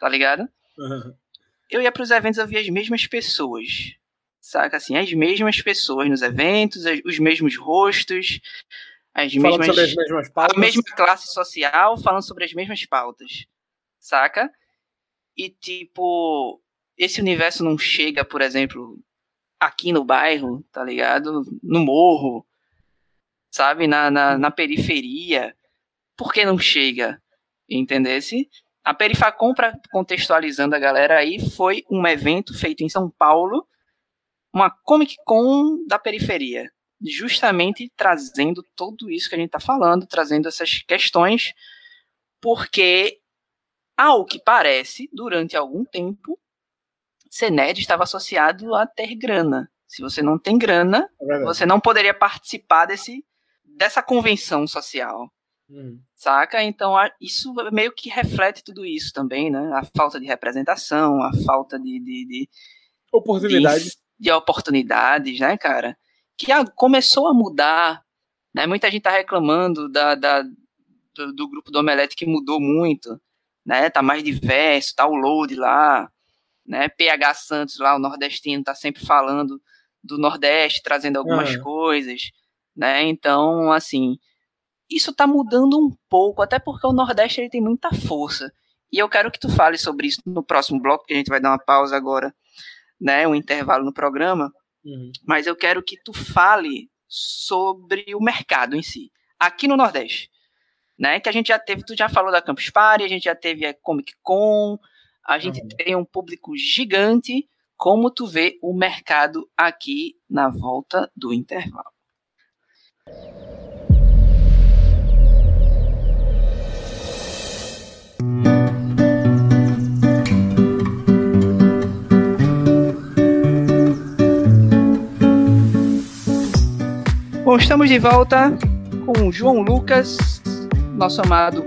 Tá ligado? Uhum. Eu ia para os eventos, eu via as mesmas pessoas saca? Assim, as mesmas pessoas nos eventos, os mesmos rostos, as falando mesmas, sobre as mesmas pautas. a mesma classe social, falando sobre as mesmas pautas, saca? E tipo, esse universo não chega, por exemplo, aqui no bairro, tá ligado? No morro, sabe? Na, na, na periferia. Por que não chega? Entendesse? A Perifacom, para contextualizando a galera aí, foi um evento feito em São Paulo uma Comic Con da periferia, justamente trazendo tudo isso que a gente está falando, trazendo essas questões, porque, ao que parece, durante algum tempo, ser nerd estava associado a ter grana. Se você não tem grana, é você não poderia participar desse, dessa convenção social. Hum. Saca? Então, isso meio que reflete tudo isso também, né? A falta de representação, a falta de. de, de oportunidade. De, de oportunidades, né, cara? Que a, começou a mudar. Né? Muita gente tá reclamando da, da, do, do, grupo do Omelete que mudou muito, né? Tá mais diverso, tá o Load lá, né? PH Santos lá, o nordestino, tá sempre falando do Nordeste, trazendo algumas coisas, né? Então, assim, isso tá mudando um pouco, até porque o Nordeste ele tem muita força. E eu quero que tu fale sobre isso no próximo bloco, que a gente vai dar uma pausa agora, né? Um intervalo no programa. Uhum. Mas eu quero que tu fale sobre o mercado em si, aqui no Nordeste. Né, que a gente já teve, tu já falou da Campus Party, a gente já teve a Comic Con, a gente uhum. tem um público gigante. Como tu vê o mercado aqui na volta do intervalo? Bom, estamos de volta com o João Lucas, nosso amado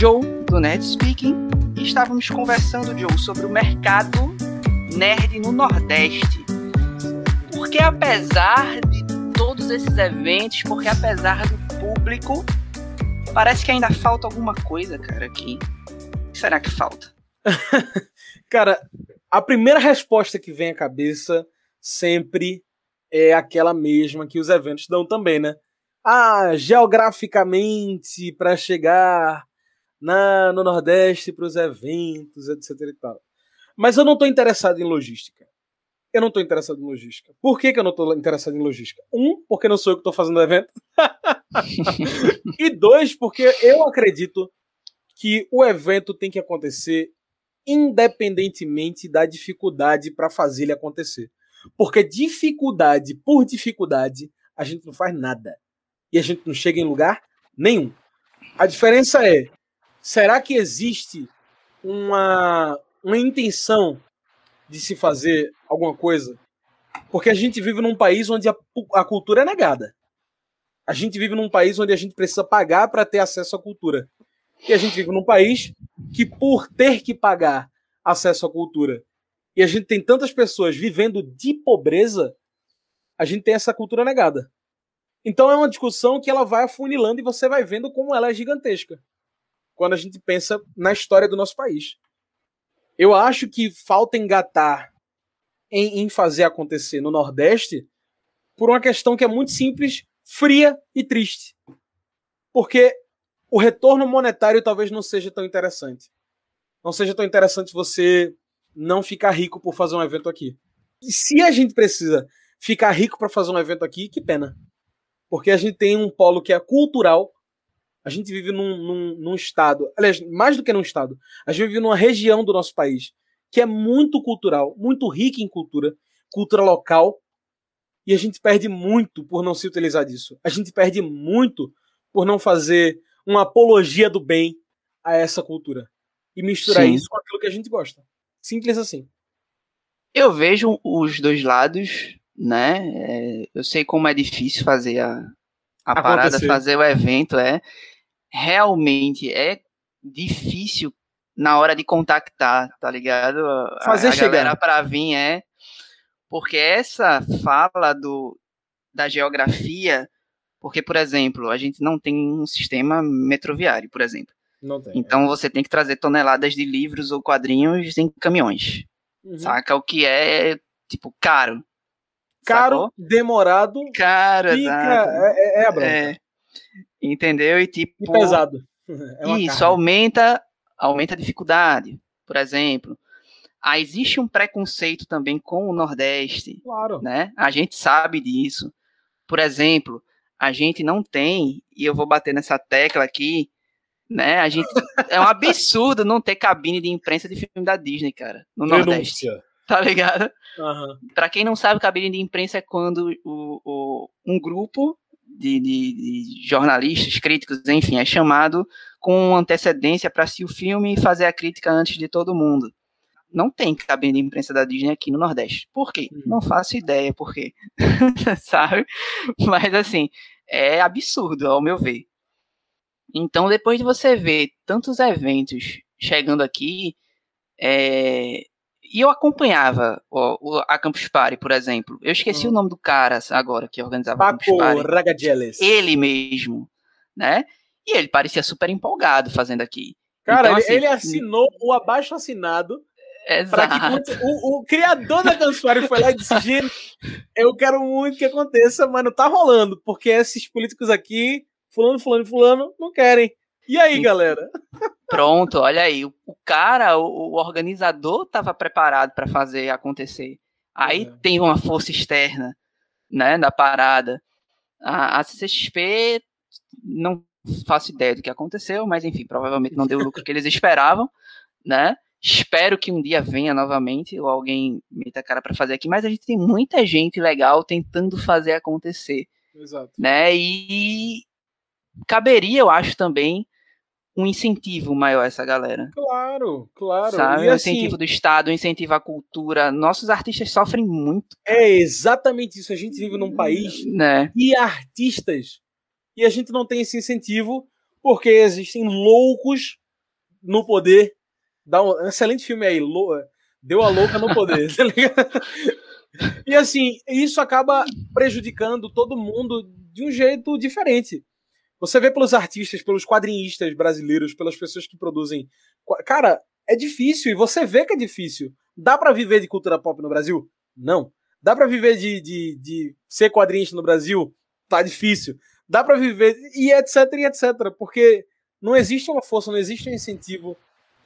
Joe do Nerd Speaking. E estávamos conversando, Joe, sobre o mercado nerd no Nordeste. Porque apesar de todos esses eventos, porque apesar do público, parece que ainda falta alguma coisa, cara, aqui. O que será que falta? cara, a primeira resposta que vem à cabeça sempre é aquela mesma que os eventos dão também, né? Ah, geograficamente, para chegar na, no Nordeste para os eventos, etc e tal. Mas eu não estou interessado em logística. Eu não estou interessado em logística. Por que, que eu não estou interessado em logística? Um, porque não sou eu que estou fazendo o evento. e dois, porque eu acredito que o evento tem que acontecer independentemente da dificuldade para fazer ele acontecer. Porque dificuldade por dificuldade, a gente não faz nada. E a gente não chega em lugar nenhum. A diferença é: será que existe uma, uma intenção de se fazer alguma coisa? Porque a gente vive num país onde a, a cultura é negada. A gente vive num país onde a gente precisa pagar para ter acesso à cultura. E a gente vive num país que, por ter que pagar acesso à cultura e a gente tem tantas pessoas vivendo de pobreza, a gente tem essa cultura negada. Então é uma discussão que ela vai afunilando e você vai vendo como ela é gigantesca. Quando a gente pensa na história do nosso país. Eu acho que falta engatar em, em fazer acontecer no Nordeste por uma questão que é muito simples, fria e triste. Porque o retorno monetário talvez não seja tão interessante. Não seja tão interessante você não ficar rico por fazer um evento aqui. E se a gente precisa ficar rico para fazer um evento aqui, que pena. Porque a gente tem um polo que é cultural. A gente vive num, num, num estado, aliás, mais do que num estado, a gente vive numa região do nosso país que é muito cultural, muito rica em cultura, cultura local, e a gente perde muito por não se utilizar disso. A gente perde muito por não fazer uma apologia do bem a essa cultura e misturar Sim. isso com aquilo que a gente gosta. Simples assim. Eu vejo os dois lados, né? É, eu sei como é difícil fazer a, a parada, fazer o evento, é. Realmente é difícil na hora de contactar, tá ligado? Fazer a, a chegar. galera para vir é porque essa fala do da geografia, porque por exemplo, a gente não tem um sistema metroviário, por exemplo. Tem. Então é. você tem que trazer toneladas de livros ou quadrinhos em caminhões. Uhum. Saca? O que é, tipo, caro. Caro, sacou? demorado. Caro, é, é, é a bronca. É. Entendeu? E tipo. E pesado. É isso, carga. aumenta, aumenta a dificuldade. Por exemplo. Ah, existe um preconceito também com o Nordeste. Claro. Né? A gente sabe disso. Por exemplo, a gente não tem, e eu vou bater nessa tecla aqui, né? A gente é um absurdo não ter cabine de imprensa de filme da Disney, cara, no Denúncia. Nordeste. Tá ligado? Uhum. Pra quem não sabe, cabine de imprensa é quando o, o um grupo de, de, de, jornalistas, críticos, enfim, é chamado com antecedência para assistir o filme e fazer a crítica antes de todo mundo. Não tem cabine de imprensa da Disney aqui no Nordeste. Por quê? Uhum. Não faço ideia por quê. Sabe? Mas assim, é absurdo, ao meu ver. Então, depois de você ver tantos eventos chegando aqui, é... e eu acompanhava ó, a Campus Party, por exemplo. Eu esqueci hum. o nome do cara agora que organizava Paco a Campus Party. Ele mesmo, né? E ele parecia super empolgado fazendo aqui. Cara, então, assim, ele assinou o abaixo assinado. Exato. Que, o, o, criador da Campfire foi lá e disse: gente, eu quero muito que aconteça, mas não tá rolando, porque esses políticos aqui, fulano, fulano, fulano, não querem. E aí, galera? Pronto, olha aí. O, cara, o, organizador estava preparado para fazer acontecer. Aí é. tem uma força externa, né, da parada. A, a CCXP não faço ideia do que aconteceu, mas enfim, provavelmente não deu o lucro que eles esperavam, né? Espero que um dia venha novamente ou alguém meta a cara para fazer aqui, mas a gente tem muita gente legal tentando fazer acontecer. Exato. Né? E caberia, eu acho também um incentivo maior a essa galera. Claro, claro. Sabe? E o assim incentivo assim, do Estado, o incentivo à cultura. Nossos artistas sofrem muito. É exatamente isso. A gente vive num país né? e artistas e a gente não tem esse incentivo porque existem loucos no poder. Dá um, excelente filme aí, Deu a louca no poder, tá ligado? E assim, isso acaba prejudicando todo mundo de um jeito diferente. Você vê pelos artistas, pelos quadrinistas brasileiros, pelas pessoas que produzem. Cara, é difícil e você vê que é difícil. Dá para viver de cultura pop no Brasil? Não. Dá para viver de, de, de ser quadrinista no Brasil? Tá difícil dá para viver, e etc, e etc. Porque não existe uma força, não existe um incentivo.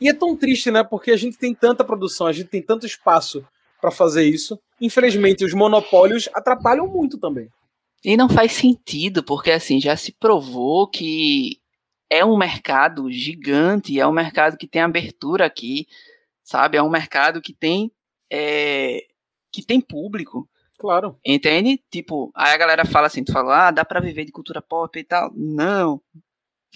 E é tão triste, né? Porque a gente tem tanta produção, a gente tem tanto espaço para fazer isso. Infelizmente, os monopólios atrapalham muito também. E não faz sentido, porque assim, já se provou que é um mercado gigante, é um mercado que tem abertura aqui, sabe? É um mercado que tem é, que tem público. Claro. Entende? Tipo, aí a galera fala assim, tu fala, ah, dá pra viver de cultura pop e tal. Não.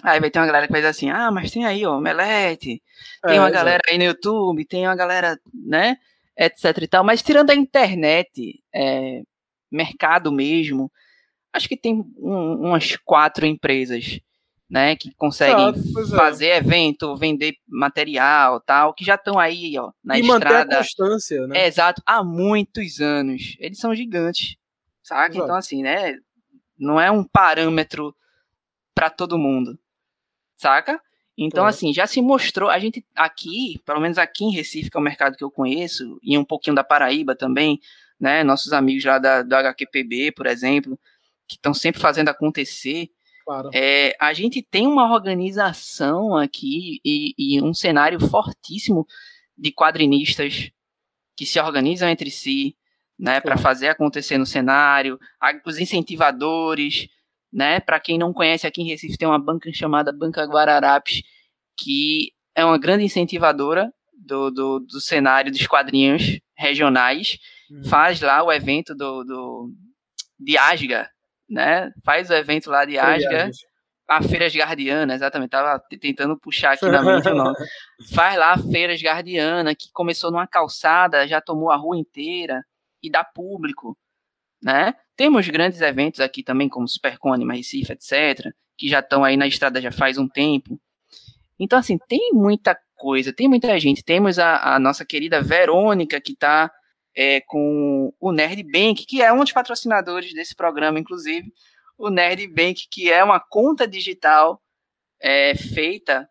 Aí vai ter uma galera que vai dizer assim, ah, mas tem aí, ó, Melete, tem é, uma galera aí no YouTube, tem uma galera, né, etc e tal. Mas tirando a internet, é, mercado mesmo, acho que tem um, umas quatro empresas né, que conseguem é. fazer evento, vender material, tal, que já estão aí, ó, na e estrada. Manter a constância, né? É, exato, há muitos anos. Eles são gigantes, saca? Exato. Então assim, né, não é um parâmetro para todo mundo, saca? Então, é. assim, já se mostrou, a gente aqui, pelo menos aqui em Recife, que é o mercado que eu conheço, e um pouquinho da Paraíba também, né, nossos amigos lá da, do HQPB, por exemplo, que estão sempre fazendo acontecer, Claro. É, a gente tem uma organização aqui e, e um cenário fortíssimo de quadrinistas que se organizam entre si, né, para fazer acontecer no cenário, os incentivadores, né, para quem não conhece aqui em Recife tem uma banca chamada Banca Guararapes, que é uma grande incentivadora do, do, do cenário dos quadrinhos regionais, uhum. faz lá o evento do, do de Asga, né? Faz o evento lá de Asga. A Feiras Guardiana, exatamente. Tava tentando puxar aqui na mente o nome. Faz lá a Feiras Guardiana, que começou numa calçada, já tomou a rua inteira e dá público, né? Temos grandes eventos aqui também, como Supercone, Recife, etc., que já estão aí na estrada já faz um tempo. Então, assim, tem muita coisa, tem muita gente. Temos a, a nossa querida Verônica, que está é, com o Nerd Bank, que é um dos patrocinadores desse programa, inclusive, o Nerd Bank, que é uma conta digital é, feita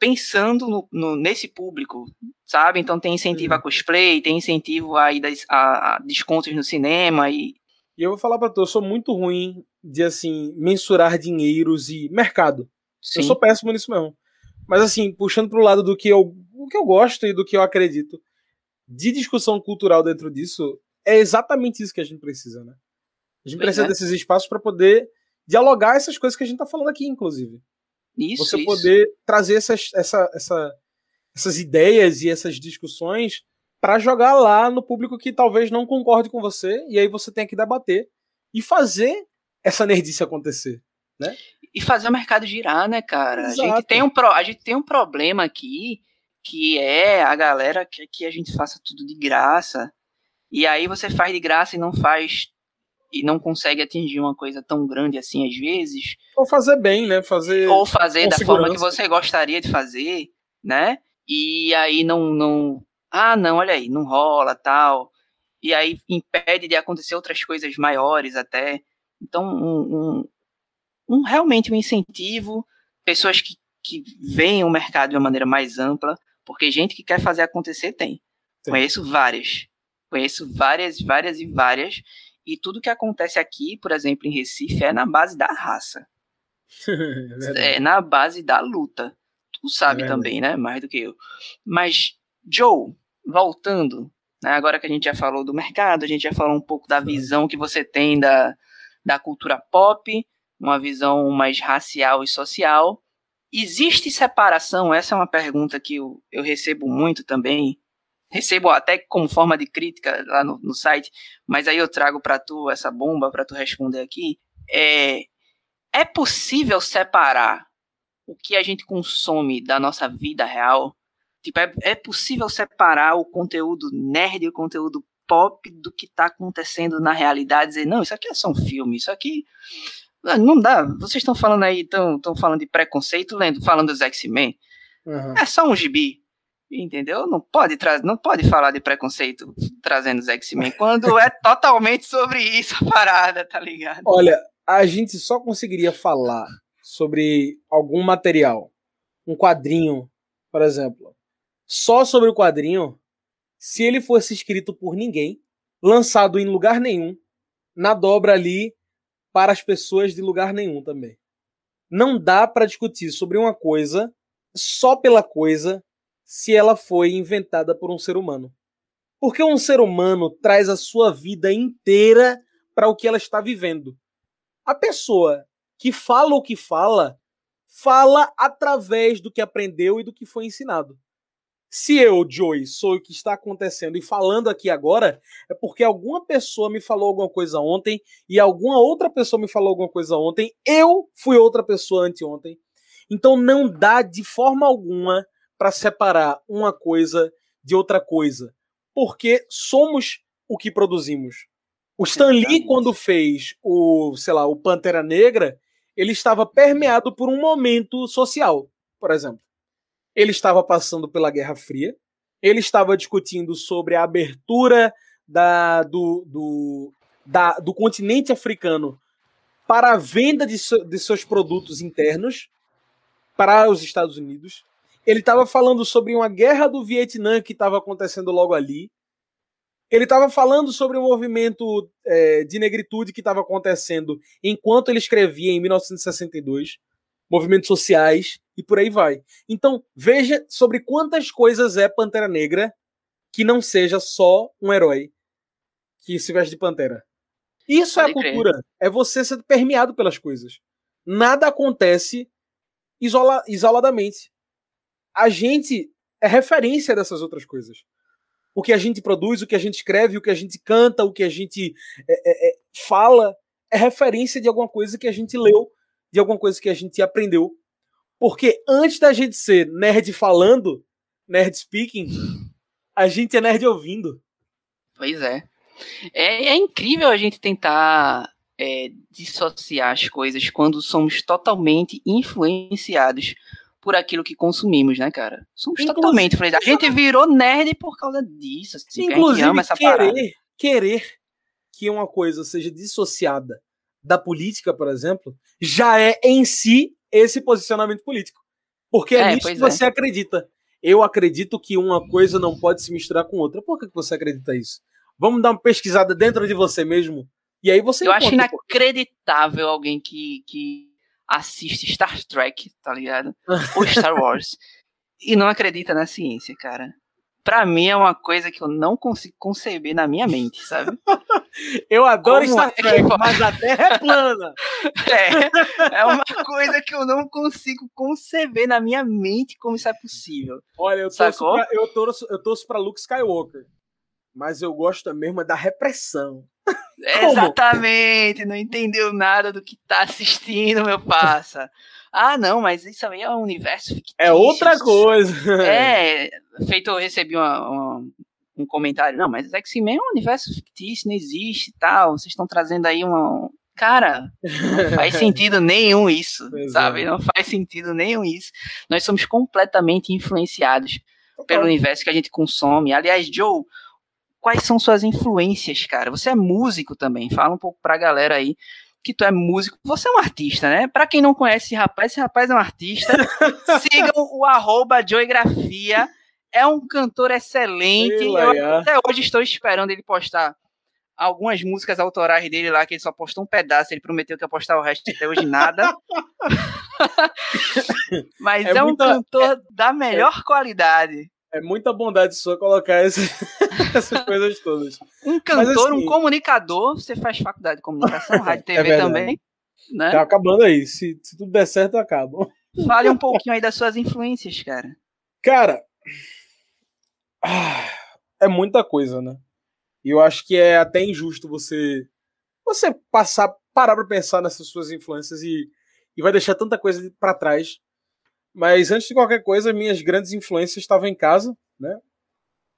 pensando no, no, nesse público, sabe? Então tem incentivo a cosplay, tem incentivo a, a, a descontos no cinema e e eu vou falar para tu, eu sou muito ruim de assim mensurar dinheiros e mercado. Sim. Eu sou péssimo nisso mesmo. Mas assim, puxando pro lado do que eu, do que eu gosto e do que eu acredito de discussão cultural dentro disso, é exatamente isso que a gente precisa, né? A gente precisa é. desses espaços para poder dialogar essas coisas que a gente está falando aqui, inclusive. Isso, Você isso. poder trazer essas, essa, essa, essas ideias e essas discussões para jogar lá no público que talvez não concorde com você, e aí você tem que debater e fazer essa nerdice acontecer, né? E fazer o mercado girar, né, cara? A gente, tem um pro, a gente tem um problema aqui que é a galera que, que a gente faça tudo de graça. E aí você faz de graça e não faz e não consegue atingir uma coisa tão grande assim às vezes. Ou fazer bem, né? Fazer ou fazer da segurança. forma que você gostaria de fazer, né? E aí não não ah, não, olha aí, não rola, tal. E aí impede de acontecer outras coisas maiores até. Então, um, um, um realmente um incentivo pessoas que, que veem o mercado de uma maneira mais ampla, porque gente que quer fazer acontecer tem. Sim. Conheço várias. Conheço várias, várias e várias. E tudo que acontece aqui, por exemplo, em Recife, é na base da raça. é, é na base da luta. Tu sabe é também, né? Mais do que eu. Mas, Joe, voltando, né, agora que a gente já falou do mercado, a gente já falou um pouco da visão que você tem da, da cultura pop, uma visão mais racial e social. Existe separação? Essa é uma pergunta que eu, eu recebo muito também. Recebo até como forma de crítica lá no, no site, mas aí eu trago para tu essa bomba para tu responder aqui. É, é possível separar o que a gente consome da nossa vida real? Tipo, é, é possível separar o conteúdo nerd e o conteúdo pop do que está acontecendo na realidade, dizer, não, isso aqui é só um filme, isso aqui não dá. Vocês estão falando aí, estão falando de preconceito, lendo, falando dos X-Men. Uhum. É só um gibi. Entendeu? Não pode, não pode falar de preconceito trazendo os X-Men quando é totalmente sobre isso a parada, tá ligado? Olha, a gente só conseguiria falar sobre algum material, um quadrinho, por exemplo, só sobre o quadrinho, se ele fosse escrito por ninguém, lançado em lugar nenhum, na dobra ali para as pessoas de lugar nenhum também. Não dá para discutir sobre uma coisa só pela coisa se ela foi inventada por um ser humano. Porque um ser humano traz a sua vida inteira para o que ela está vivendo. A pessoa que fala o que fala, fala através do que aprendeu e do que foi ensinado. Se eu, Joey, sou o que está acontecendo e falando aqui agora, é porque alguma pessoa me falou alguma coisa ontem e alguma outra pessoa me falou alguma coisa ontem. Eu fui outra pessoa anteontem. Então não dá de forma alguma para separar uma coisa de outra coisa, porque somos o que produzimos. O Stan Lee, quando fez o, sei lá, o Pantera Negra, ele estava permeado por um momento social, por exemplo ele estava passando pela Guerra Fria, ele estava discutindo sobre a abertura da, do, do, da, do continente africano para a venda de, so, de seus produtos internos para os Estados Unidos. Ele estava falando sobre uma guerra do Vietnã que estava acontecendo logo ali. Ele estava falando sobre o um movimento é, de negritude que estava acontecendo enquanto ele escrevia em 1962 movimentos sociais e por aí vai. Então, veja sobre quantas coisas é Pantera Negra que não seja só um herói que se veste de pantera. Isso Pode é a crer. cultura, é você ser permeado pelas coisas. Nada acontece isola isoladamente. A gente é referência dessas outras coisas. O que a gente produz, o que a gente escreve, o que a gente canta, o que a gente é, é, é fala é referência de alguma coisa que a gente leu de alguma coisa que a gente aprendeu. Porque antes da gente ser nerd falando, nerd speaking, a gente é nerd ouvindo. Pois é. É, é incrível a gente tentar é, dissociar as coisas quando somos totalmente influenciados por aquilo que consumimos, né, cara? Somos Inclusive, totalmente influenciados. A gente virou nerd por causa disso. Assim, Inclusive, ama essa querer, parada. querer que uma coisa seja dissociada da política, por exemplo, já é em si esse posicionamento político. Porque é, é nisso que você é. acredita. Eu acredito que uma coisa não pode se misturar com outra. Por que você acredita isso? Vamos dar uma pesquisada dentro de você mesmo. E aí você. Eu acho inacreditável alguém que, que assiste Star Trek, tá ligado? Ou Star Wars. e não acredita na ciência, cara pra mim é uma coisa que eu não consigo conceber na minha mente, sabe? eu adoro Como Star é Trek, é mas a Terra é plana. é, é uma coisa que eu não consigo conceber na minha mente como isso é possível. Olha, eu torço, pra, eu torço, eu torço pra Luke Skywalker, mas eu gosto mesmo da repressão. Exatamente, não entendeu nada do que tá assistindo, meu parça. Ah, não, mas isso aí é um universo fictício. É outra coisa. É, feito, eu recebi uma, uma, um comentário, não, mas X-Men é um universo fictício, não existe e tal, vocês estão trazendo aí uma... Cara, não faz sentido nenhum isso, sabe? Não faz sentido nenhum isso. Nós somos completamente influenciados pelo universo que a gente consome. Aliás, Joe, quais são suas influências, cara? Você é músico também, fala um pouco pra galera aí que tu é músico, você é um artista, né? Para quem não conhece esse rapaz, esse rapaz é um artista. Sigam o arroba Joygrafia. É um cantor excelente. Eu até hoje estou esperando ele postar algumas músicas autorais dele lá, que ele só postou um pedaço, ele prometeu que ia postar o resto até hoje nada. Mas é, é muita, um cantor é, da melhor é, qualidade. É muita bondade sua colocar esse, essas coisas todas. Um cantor, assim, um comunicador, você faz faculdade de comunicação, rádio e é TV também. Né? Tá acabando aí. Se, se tudo der certo, acaba. Fale um pouquinho aí das suas influências, cara. Cara, é muita coisa, né? E eu acho que é até injusto você você passar, parar para pensar nessas suas influências e, e vai deixar tanta coisa para trás. Mas antes de qualquer coisa, minhas grandes influências estavam em casa, né?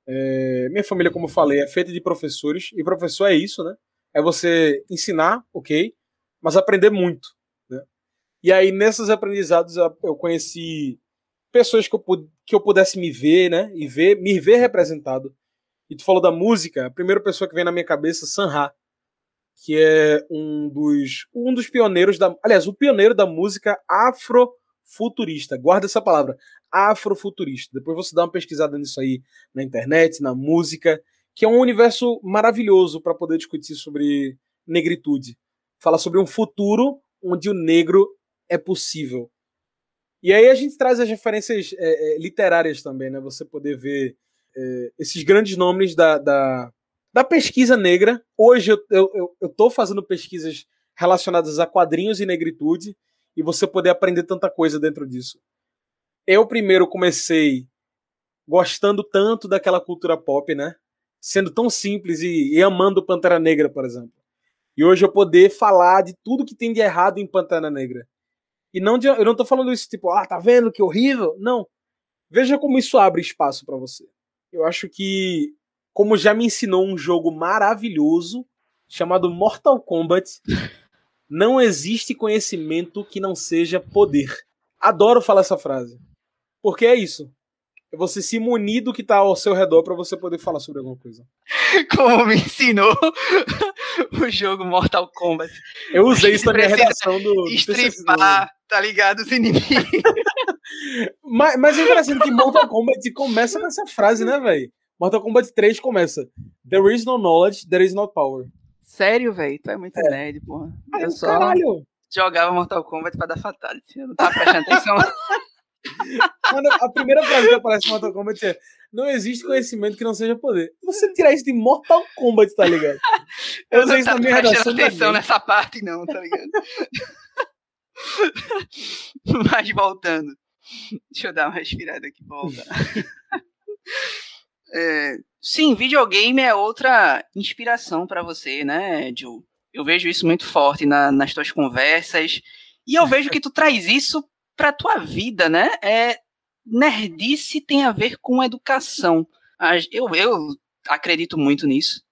É, minha família, como eu falei, é feita de professores e professor é isso, né? É você ensinar, ok, mas aprender muito, né? E aí nesses aprendizados eu conheci pessoas que eu, que eu pudesse me ver, né? E ver, me ver representado e tu falou da música, a primeira pessoa que vem na minha cabeça, Sanha, que é um dos um dos pioneiros da, aliás, o pioneiro da música afrofuturista. Guarda essa palavra, afrofuturista. Depois você dá uma pesquisada nisso aí na internet, na música, que é um universo maravilhoso para poder discutir sobre negritude. Fala sobre um futuro onde o negro é possível. E aí a gente traz as referências é, é, literárias também, né? Você poder ver é, esses grandes nomes da, da, da, pesquisa negra. Hoje eu, eu, eu tô fazendo pesquisas relacionadas a quadrinhos e negritude e você poder aprender tanta coisa dentro disso. Eu primeiro comecei gostando tanto daquela cultura pop, né? Sendo tão simples e, e amando Pantera Negra, por exemplo. E hoje eu poder falar de tudo que tem de errado em Pantera Negra. E não de, eu não tô falando isso tipo, ah, tá vendo que horrível? Não. Veja como isso abre espaço para você. Eu acho que, como já me ensinou um jogo maravilhoso chamado Mortal Kombat, não existe conhecimento que não seja poder. Adoro falar essa frase. Porque é isso. É você se munir do que está ao seu redor para você poder falar sobre alguma coisa. Como me ensinou o jogo Mortal Kombat. Eu usei isso na minha redação do. Estripar, tá ligado? Os inimigos. mas, mas é engraçado que Mortal Kombat começa com essa frase, né, velho? Mortal Kombat 3 começa: There is no knowledge, there is no power. Sério, velho? Tu é muito é. nerd, porra. eu só caralho. jogava Mortal Kombat pra dar fatality. Eu não tava prestando atenção. Mano, a primeira frase que aparece em Mortal Kombat é: Não existe conhecimento que não seja poder. Você tirar isso de Mortal Kombat, tá ligado? Eu, eu não isso na minha redação. atenção nessa parte, não, tá ligado? Mas voltando. Deixa eu dar uma respirada aqui, volta. é, sim, videogame é outra inspiração para você, né, Ju? Eu vejo isso muito forte na, nas tuas conversas. E eu vejo que tu traz isso pra tua vida, né? É, nerdice tem a ver com educação. Eu, eu acredito muito nisso,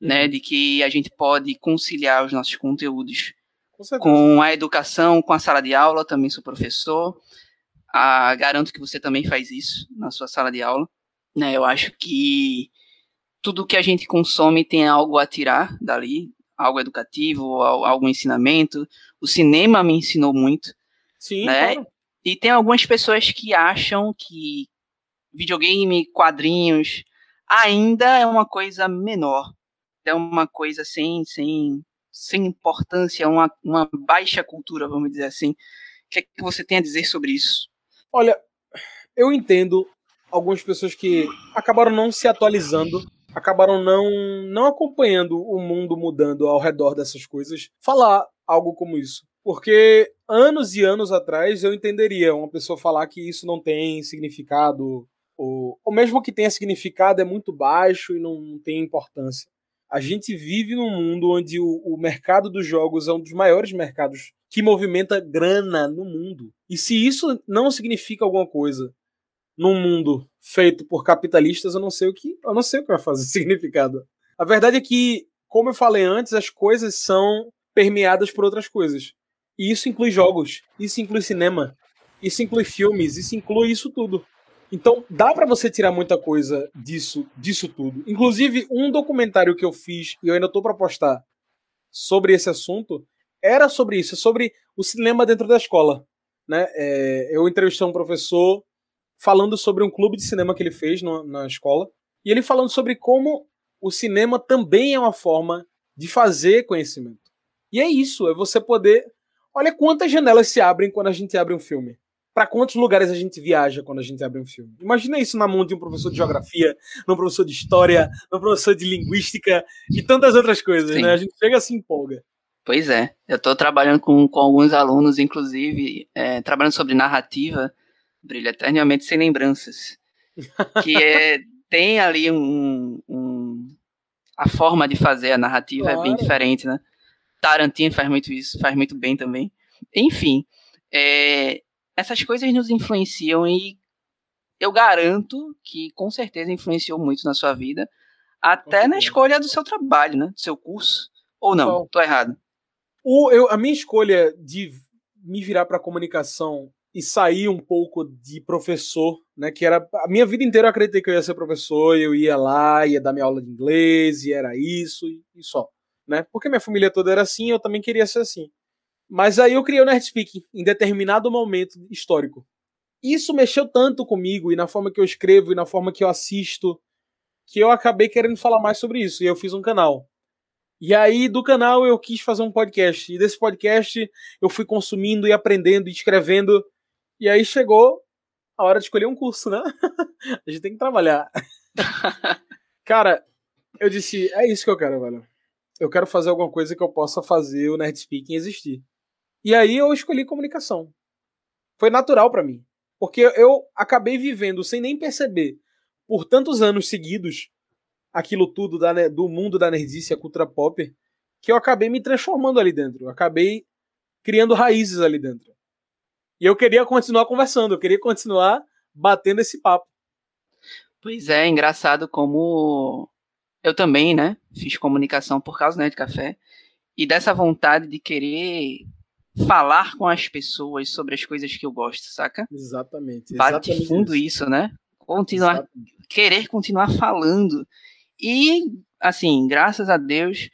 né? Uhum. De que a gente pode conciliar os nossos conteúdos com, com a educação, com a sala de aula. Também sou professor. Ah, garanto que você também faz isso na sua sala de aula. Né? Eu acho que tudo que a gente consome tem algo a tirar dali, algo educativo, algum ensinamento. O cinema me ensinou muito. Sim, né? Claro. E tem algumas pessoas que acham que videogame, quadrinhos, ainda é uma coisa menor. É uma coisa sem, sem, sem importância, uma, uma baixa cultura, vamos dizer assim. O que é que você tem a dizer sobre isso? Olha, eu entendo algumas pessoas que acabaram não se atualizando, acabaram não, não acompanhando o mundo mudando ao redor dessas coisas, falar algo como isso. Porque anos e anos atrás eu entenderia uma pessoa falar que isso não tem significado, ou, ou mesmo que tenha significado é muito baixo e não, tem importância. A gente vive num mundo onde o, o mercado dos jogos é um dos maiores mercados que movimenta grana no mundo. E se isso não significa alguma coisa num mundo feito por capitalistas, eu não sei o que, eu não sei o que vai fazer significado. A verdade é que, como eu falei antes, as coisas são permeadas por outras coisas. E isso inclui jogos, isso inclui cinema, isso inclui filmes, isso inclui isso tudo. Então, dá para você tirar muita coisa disso, disso tudo. Inclusive, um documentário que eu fiz e eu ainda tô para postar sobre esse assunto era sobre isso, sobre o cinema dentro da escola. Né? É, eu entrevistei um professor falando sobre um clube de cinema que ele fez no, na escola, e ele falando sobre como o cinema também é uma forma de fazer conhecimento. E é isso, é você poder. Olha quantas janelas se abrem quando a gente abre um filme. Para quantos lugares a gente viaja quando a gente abre um filme? Imagina isso na mão de um professor de geografia, num professor de história, num professor de linguística e tantas outras coisas, Sim. né? A gente chega assim empolga. Pois é, eu estou trabalhando com, com alguns alunos, inclusive, é, trabalhando sobre narrativa, Brilha Eternamente Sem Lembranças, que é, tem ali um, um, A forma de fazer a narrativa claro. é bem diferente, né? Tarantino faz muito isso, faz muito bem também. Enfim, é, essas coisas nos influenciam e eu garanto que com certeza influenciou muito na sua vida, até na escolha do seu trabalho, né? Do seu curso. Ou não? Bom, tô errado. O, eu, a minha escolha de me virar para comunicação e sair um pouco de professor, né? Que era a minha vida inteira eu acreditei que eu ia ser professor, eu ia lá, ia dar minha aula de inglês, e era isso e, e só, né? Porque minha família toda era assim, eu também queria ser assim. Mas aí eu criei o Nerdspeak em determinado momento histórico. Isso mexeu tanto comigo e na forma que eu escrevo e na forma que eu assisto que eu acabei querendo falar mais sobre isso e eu fiz um canal. E aí, do canal, eu quis fazer um podcast. E desse podcast, eu fui consumindo e aprendendo e escrevendo. E aí chegou a hora de escolher um curso, né? a gente tem que trabalhar. Cara, eu disse: é isso que eu quero, velho. Eu quero fazer alguma coisa que eu possa fazer o Nerd Speaking existir. E aí eu escolhi comunicação. Foi natural para mim. Porque eu acabei vivendo sem nem perceber, por tantos anos seguidos, aquilo tudo da, do mundo da nerdice, a cultura pop, que eu acabei me transformando ali dentro. Eu acabei criando raízes ali dentro. E eu queria continuar conversando, eu queria continuar batendo esse papo. Pois é, engraçado como eu também, né, fiz comunicação por causa né, de café e dessa vontade de querer falar com as pessoas sobre as coisas que eu gosto, saca? Exatamente. exatamente Bate fundo isso. isso, né? Continuar, exatamente. querer continuar falando. E, assim, graças a Deus,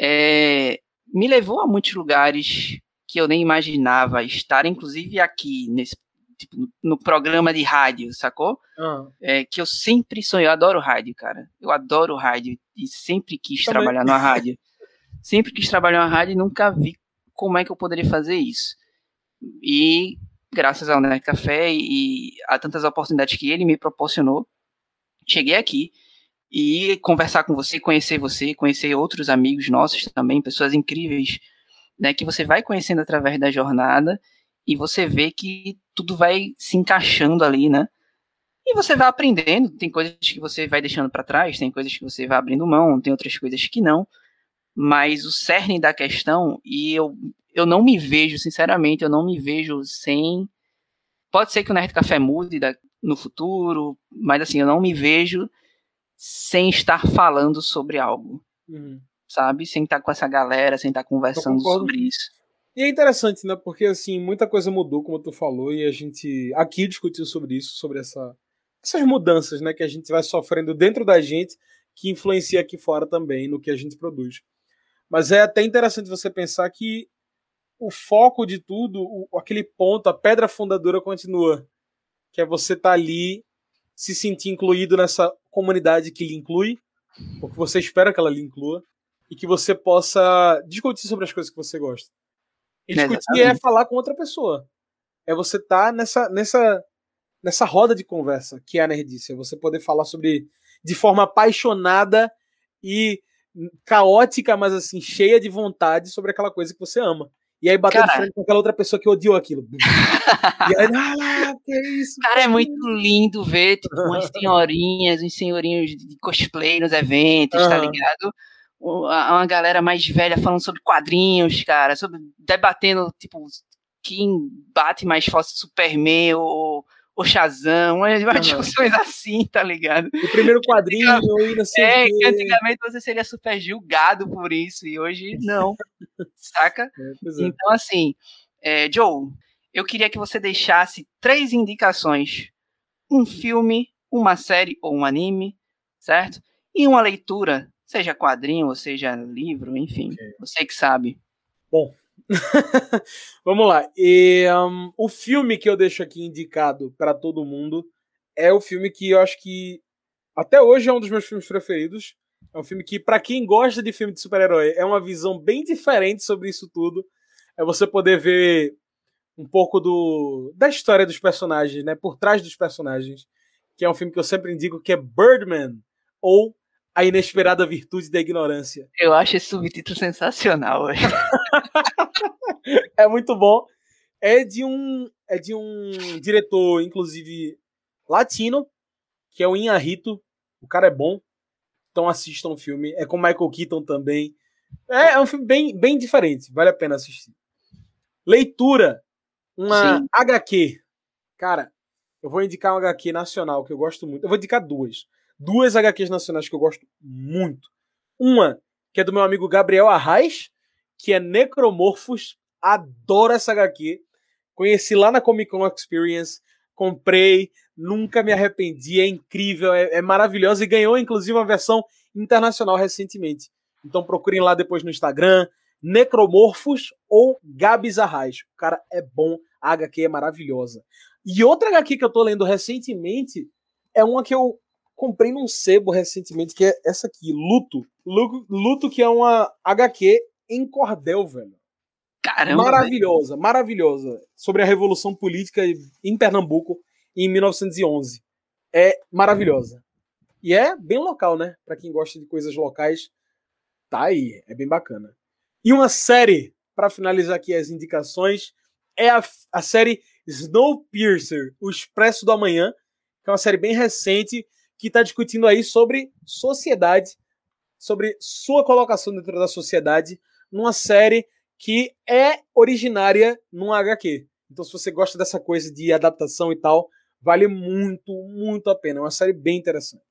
é, me levou a muitos lugares que eu nem imaginava estar, inclusive aqui, nesse tipo, no programa de rádio, sacou? Uhum. É, que eu sempre sonhei, eu adoro rádio, cara. Eu adoro rádio e sempre quis Também. trabalhar na rádio. sempre quis trabalhar na rádio e nunca vi como é que eu poderia fazer isso. E graças ao Nerd Café e a tantas oportunidades que ele me proporcionou, cheguei aqui e conversar com você, conhecer você, conhecer outros amigos nossos também, pessoas incríveis, né, que você vai conhecendo através da jornada e você vê que tudo vai se encaixando ali, né? E você vai aprendendo, tem coisas que você vai deixando para trás, tem coisas que você vai abrindo mão, tem outras coisas que não. Mas o cerne da questão, e eu, eu não me vejo, sinceramente, eu não me vejo sem. Pode ser que o Nerd Café mude no futuro, mas assim, eu não me vejo sem estar falando sobre algo. Uhum. Sabe? Sem estar com essa galera, sem estar conversando sobre isso. E é interessante, né? Porque assim, muita coisa mudou, como tu falou, e a gente aqui discutiu sobre isso, sobre essa, essas mudanças, né, que a gente vai sofrendo dentro da gente, que influencia aqui fora também no que a gente produz. Mas é até interessante você pensar que o foco de tudo, o, aquele ponto, a pedra fundadora continua, que é você estar tá ali se sentir incluído nessa comunidade que lhe inclui, porque você espera que ela lhe inclua, e que você possa discutir sobre as coisas que você gosta. E discutir é falar com outra pessoa. É você estar tá nessa, nessa, nessa roda de conversa que é a nerdice. É você poder falar sobre de forma apaixonada e caótica, mas assim, cheia de vontade sobre aquela coisa que você ama. E aí bater de frente com aquela outra pessoa que odiou aquilo. e aí, ah, que é isso? Cara, é muito lindo ver, tipo, umas senhorinhas, uns senhorinhos de cosplay nos eventos, uhum. tá ligado? Uma galera mais velha falando sobre quadrinhos, cara, sobre debatendo, tipo, quem bate mais forte Superman ou o Shazam, umas, umas discussões assim, tá ligado? O primeiro quadrinho e não sei É, que antigamente você seria super julgado por isso, e hoje não, saca? É, é. Então, assim, é, Joe, eu queria que você deixasse três indicações. Um filme, uma série ou um anime, certo? E uma leitura, seja quadrinho ou seja livro, enfim, okay. você que sabe. Bom, Vamos lá. E, um, o filme que eu deixo aqui indicado para todo mundo é o filme que eu acho que até hoje é um dos meus filmes preferidos. É um filme que, para quem gosta de filme de super-herói, é uma visão bem diferente sobre isso tudo. É você poder ver um pouco do da história dos personagens, né? Por trás dos personagens. Que é um filme que eu sempre indico que é Birdman ou A Inesperada Virtude da Ignorância. Eu acho esse subtítulo sensacional. é muito bom. É de um é de um diretor, inclusive latino, que é o Inharito. O cara é bom. Então assistam o filme. É com Michael Keaton também. É, é um filme bem, bem diferente. Vale a pena assistir. Leitura uma Sim. HQ. Cara, eu vou indicar uma HQ nacional que eu gosto muito. Eu vou indicar duas. Duas HQs nacionais que eu gosto muito. Uma, que é do meu amigo Gabriel Arraes, que é Necromorphos. Adoro essa HQ. Conheci lá na Comic Con Experience. Comprei, nunca me arrependi. É incrível, é, é maravilhosa e ganhou inclusive uma versão internacional recentemente. Então procurem lá depois no Instagram, Necromorphos ou Gabs Arraes. O cara é bom, a HQ é maravilhosa. E outra HQ que eu tô lendo recentemente é uma que eu comprei num sebo recentemente, que é essa aqui, Luto. Luto, que é uma HQ em cordel, velho. Caramba! Maravilhosa, velho. maravilhosa. Sobre a Revolução Política em Pernambuco em 1911. É maravilhosa. E é bem local, né? Para quem gosta de coisas locais, tá aí. É bem bacana. E uma série, para finalizar aqui as indicações, é a, a série Snowpiercer, O Expresso do Amanhã, que é uma série bem recente que está discutindo aí sobre sociedade, sobre sua colocação dentro da sociedade, numa série que é originária num HQ. Então, se você gosta dessa coisa de adaptação e tal, vale muito, muito a pena. É uma série bem interessante.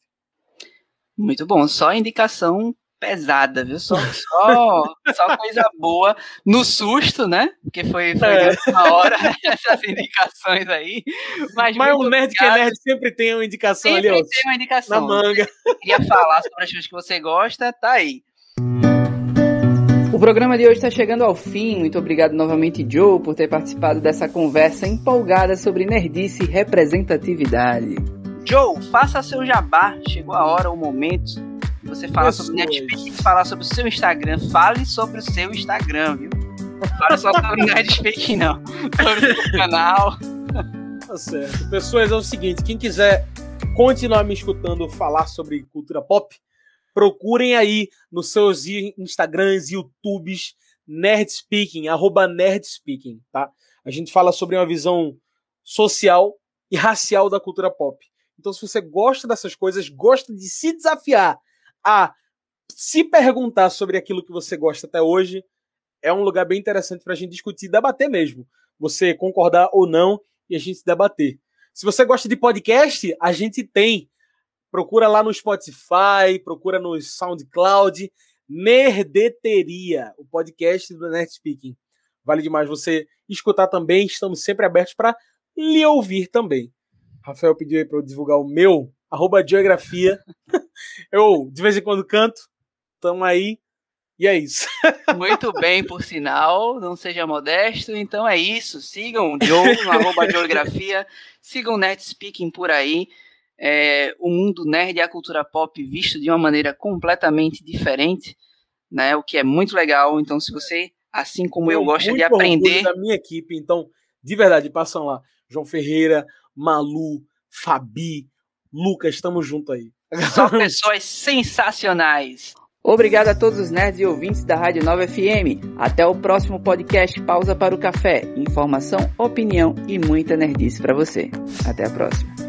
Muito bom. Só indicação pesada, viu? Só, só, só coisa boa no susto, né? Porque foi, foi é. uma hora essas indicações aí. Mas, Mas um nerd que é nerd sempre tem uma indicação sempre ali, ó. tem uma indicação. Na manga. Queria falar sobre as coisas que você gosta, tá aí. O programa de hoje está chegando ao fim. Muito obrigado novamente, Joe, por ter participado dessa conversa empolgada sobre nerdice e representatividade. Joe, faça seu jabá. Chegou a hora, o momento você falar sobre Netflix, falar sobre o seu Instagram. Fale sobre o seu Instagram, viu? Fale só sobre Netflix, não. Sobre o seu canal. Tá certo. Pessoas, é o seguinte: quem quiser continuar me escutando falar sobre cultura pop, procurem aí nos seus Instagrams, YouTubes, Nerdspeaking, arroba Nerdspeaking, tá? A gente fala sobre uma visão social e racial da cultura pop. Então, se você gosta dessas coisas, gosta de se desafiar a se perguntar sobre aquilo que você gosta até hoje, é um lugar bem interessante para a gente discutir, debater mesmo. Você concordar ou não e a gente debater. Se você gosta de podcast, a gente tem. Procura lá no Spotify, procura no SoundCloud, Nerdeteria, o podcast do Nerd Speaking. Vale demais você escutar também, estamos sempre abertos para lhe ouvir também. Rafael pediu aí para eu divulgar o meu arroba geografia. Eu, de vez em quando, canto. Tamo aí. E é isso. Muito bem, por sinal, não seja modesto. Então é isso. Sigam o Joe no arroba geografia. Sigam o Nerd Speaking por aí. É, o mundo nerd e a cultura pop visto de uma maneira completamente diferente, né? O que é muito legal. Então, se você, assim como eu, eu gosta de aprender. da minha equipe, então, de verdade, passam lá. João Ferreira, Malu, Fabi, Lucas, estamos junto aí. São pessoas sensacionais. Obrigado a todos os nerds e ouvintes da Rádio Nova FM. Até o próximo podcast Pausa para o Café. Informação, opinião e muita nerdice para você. Até a próxima.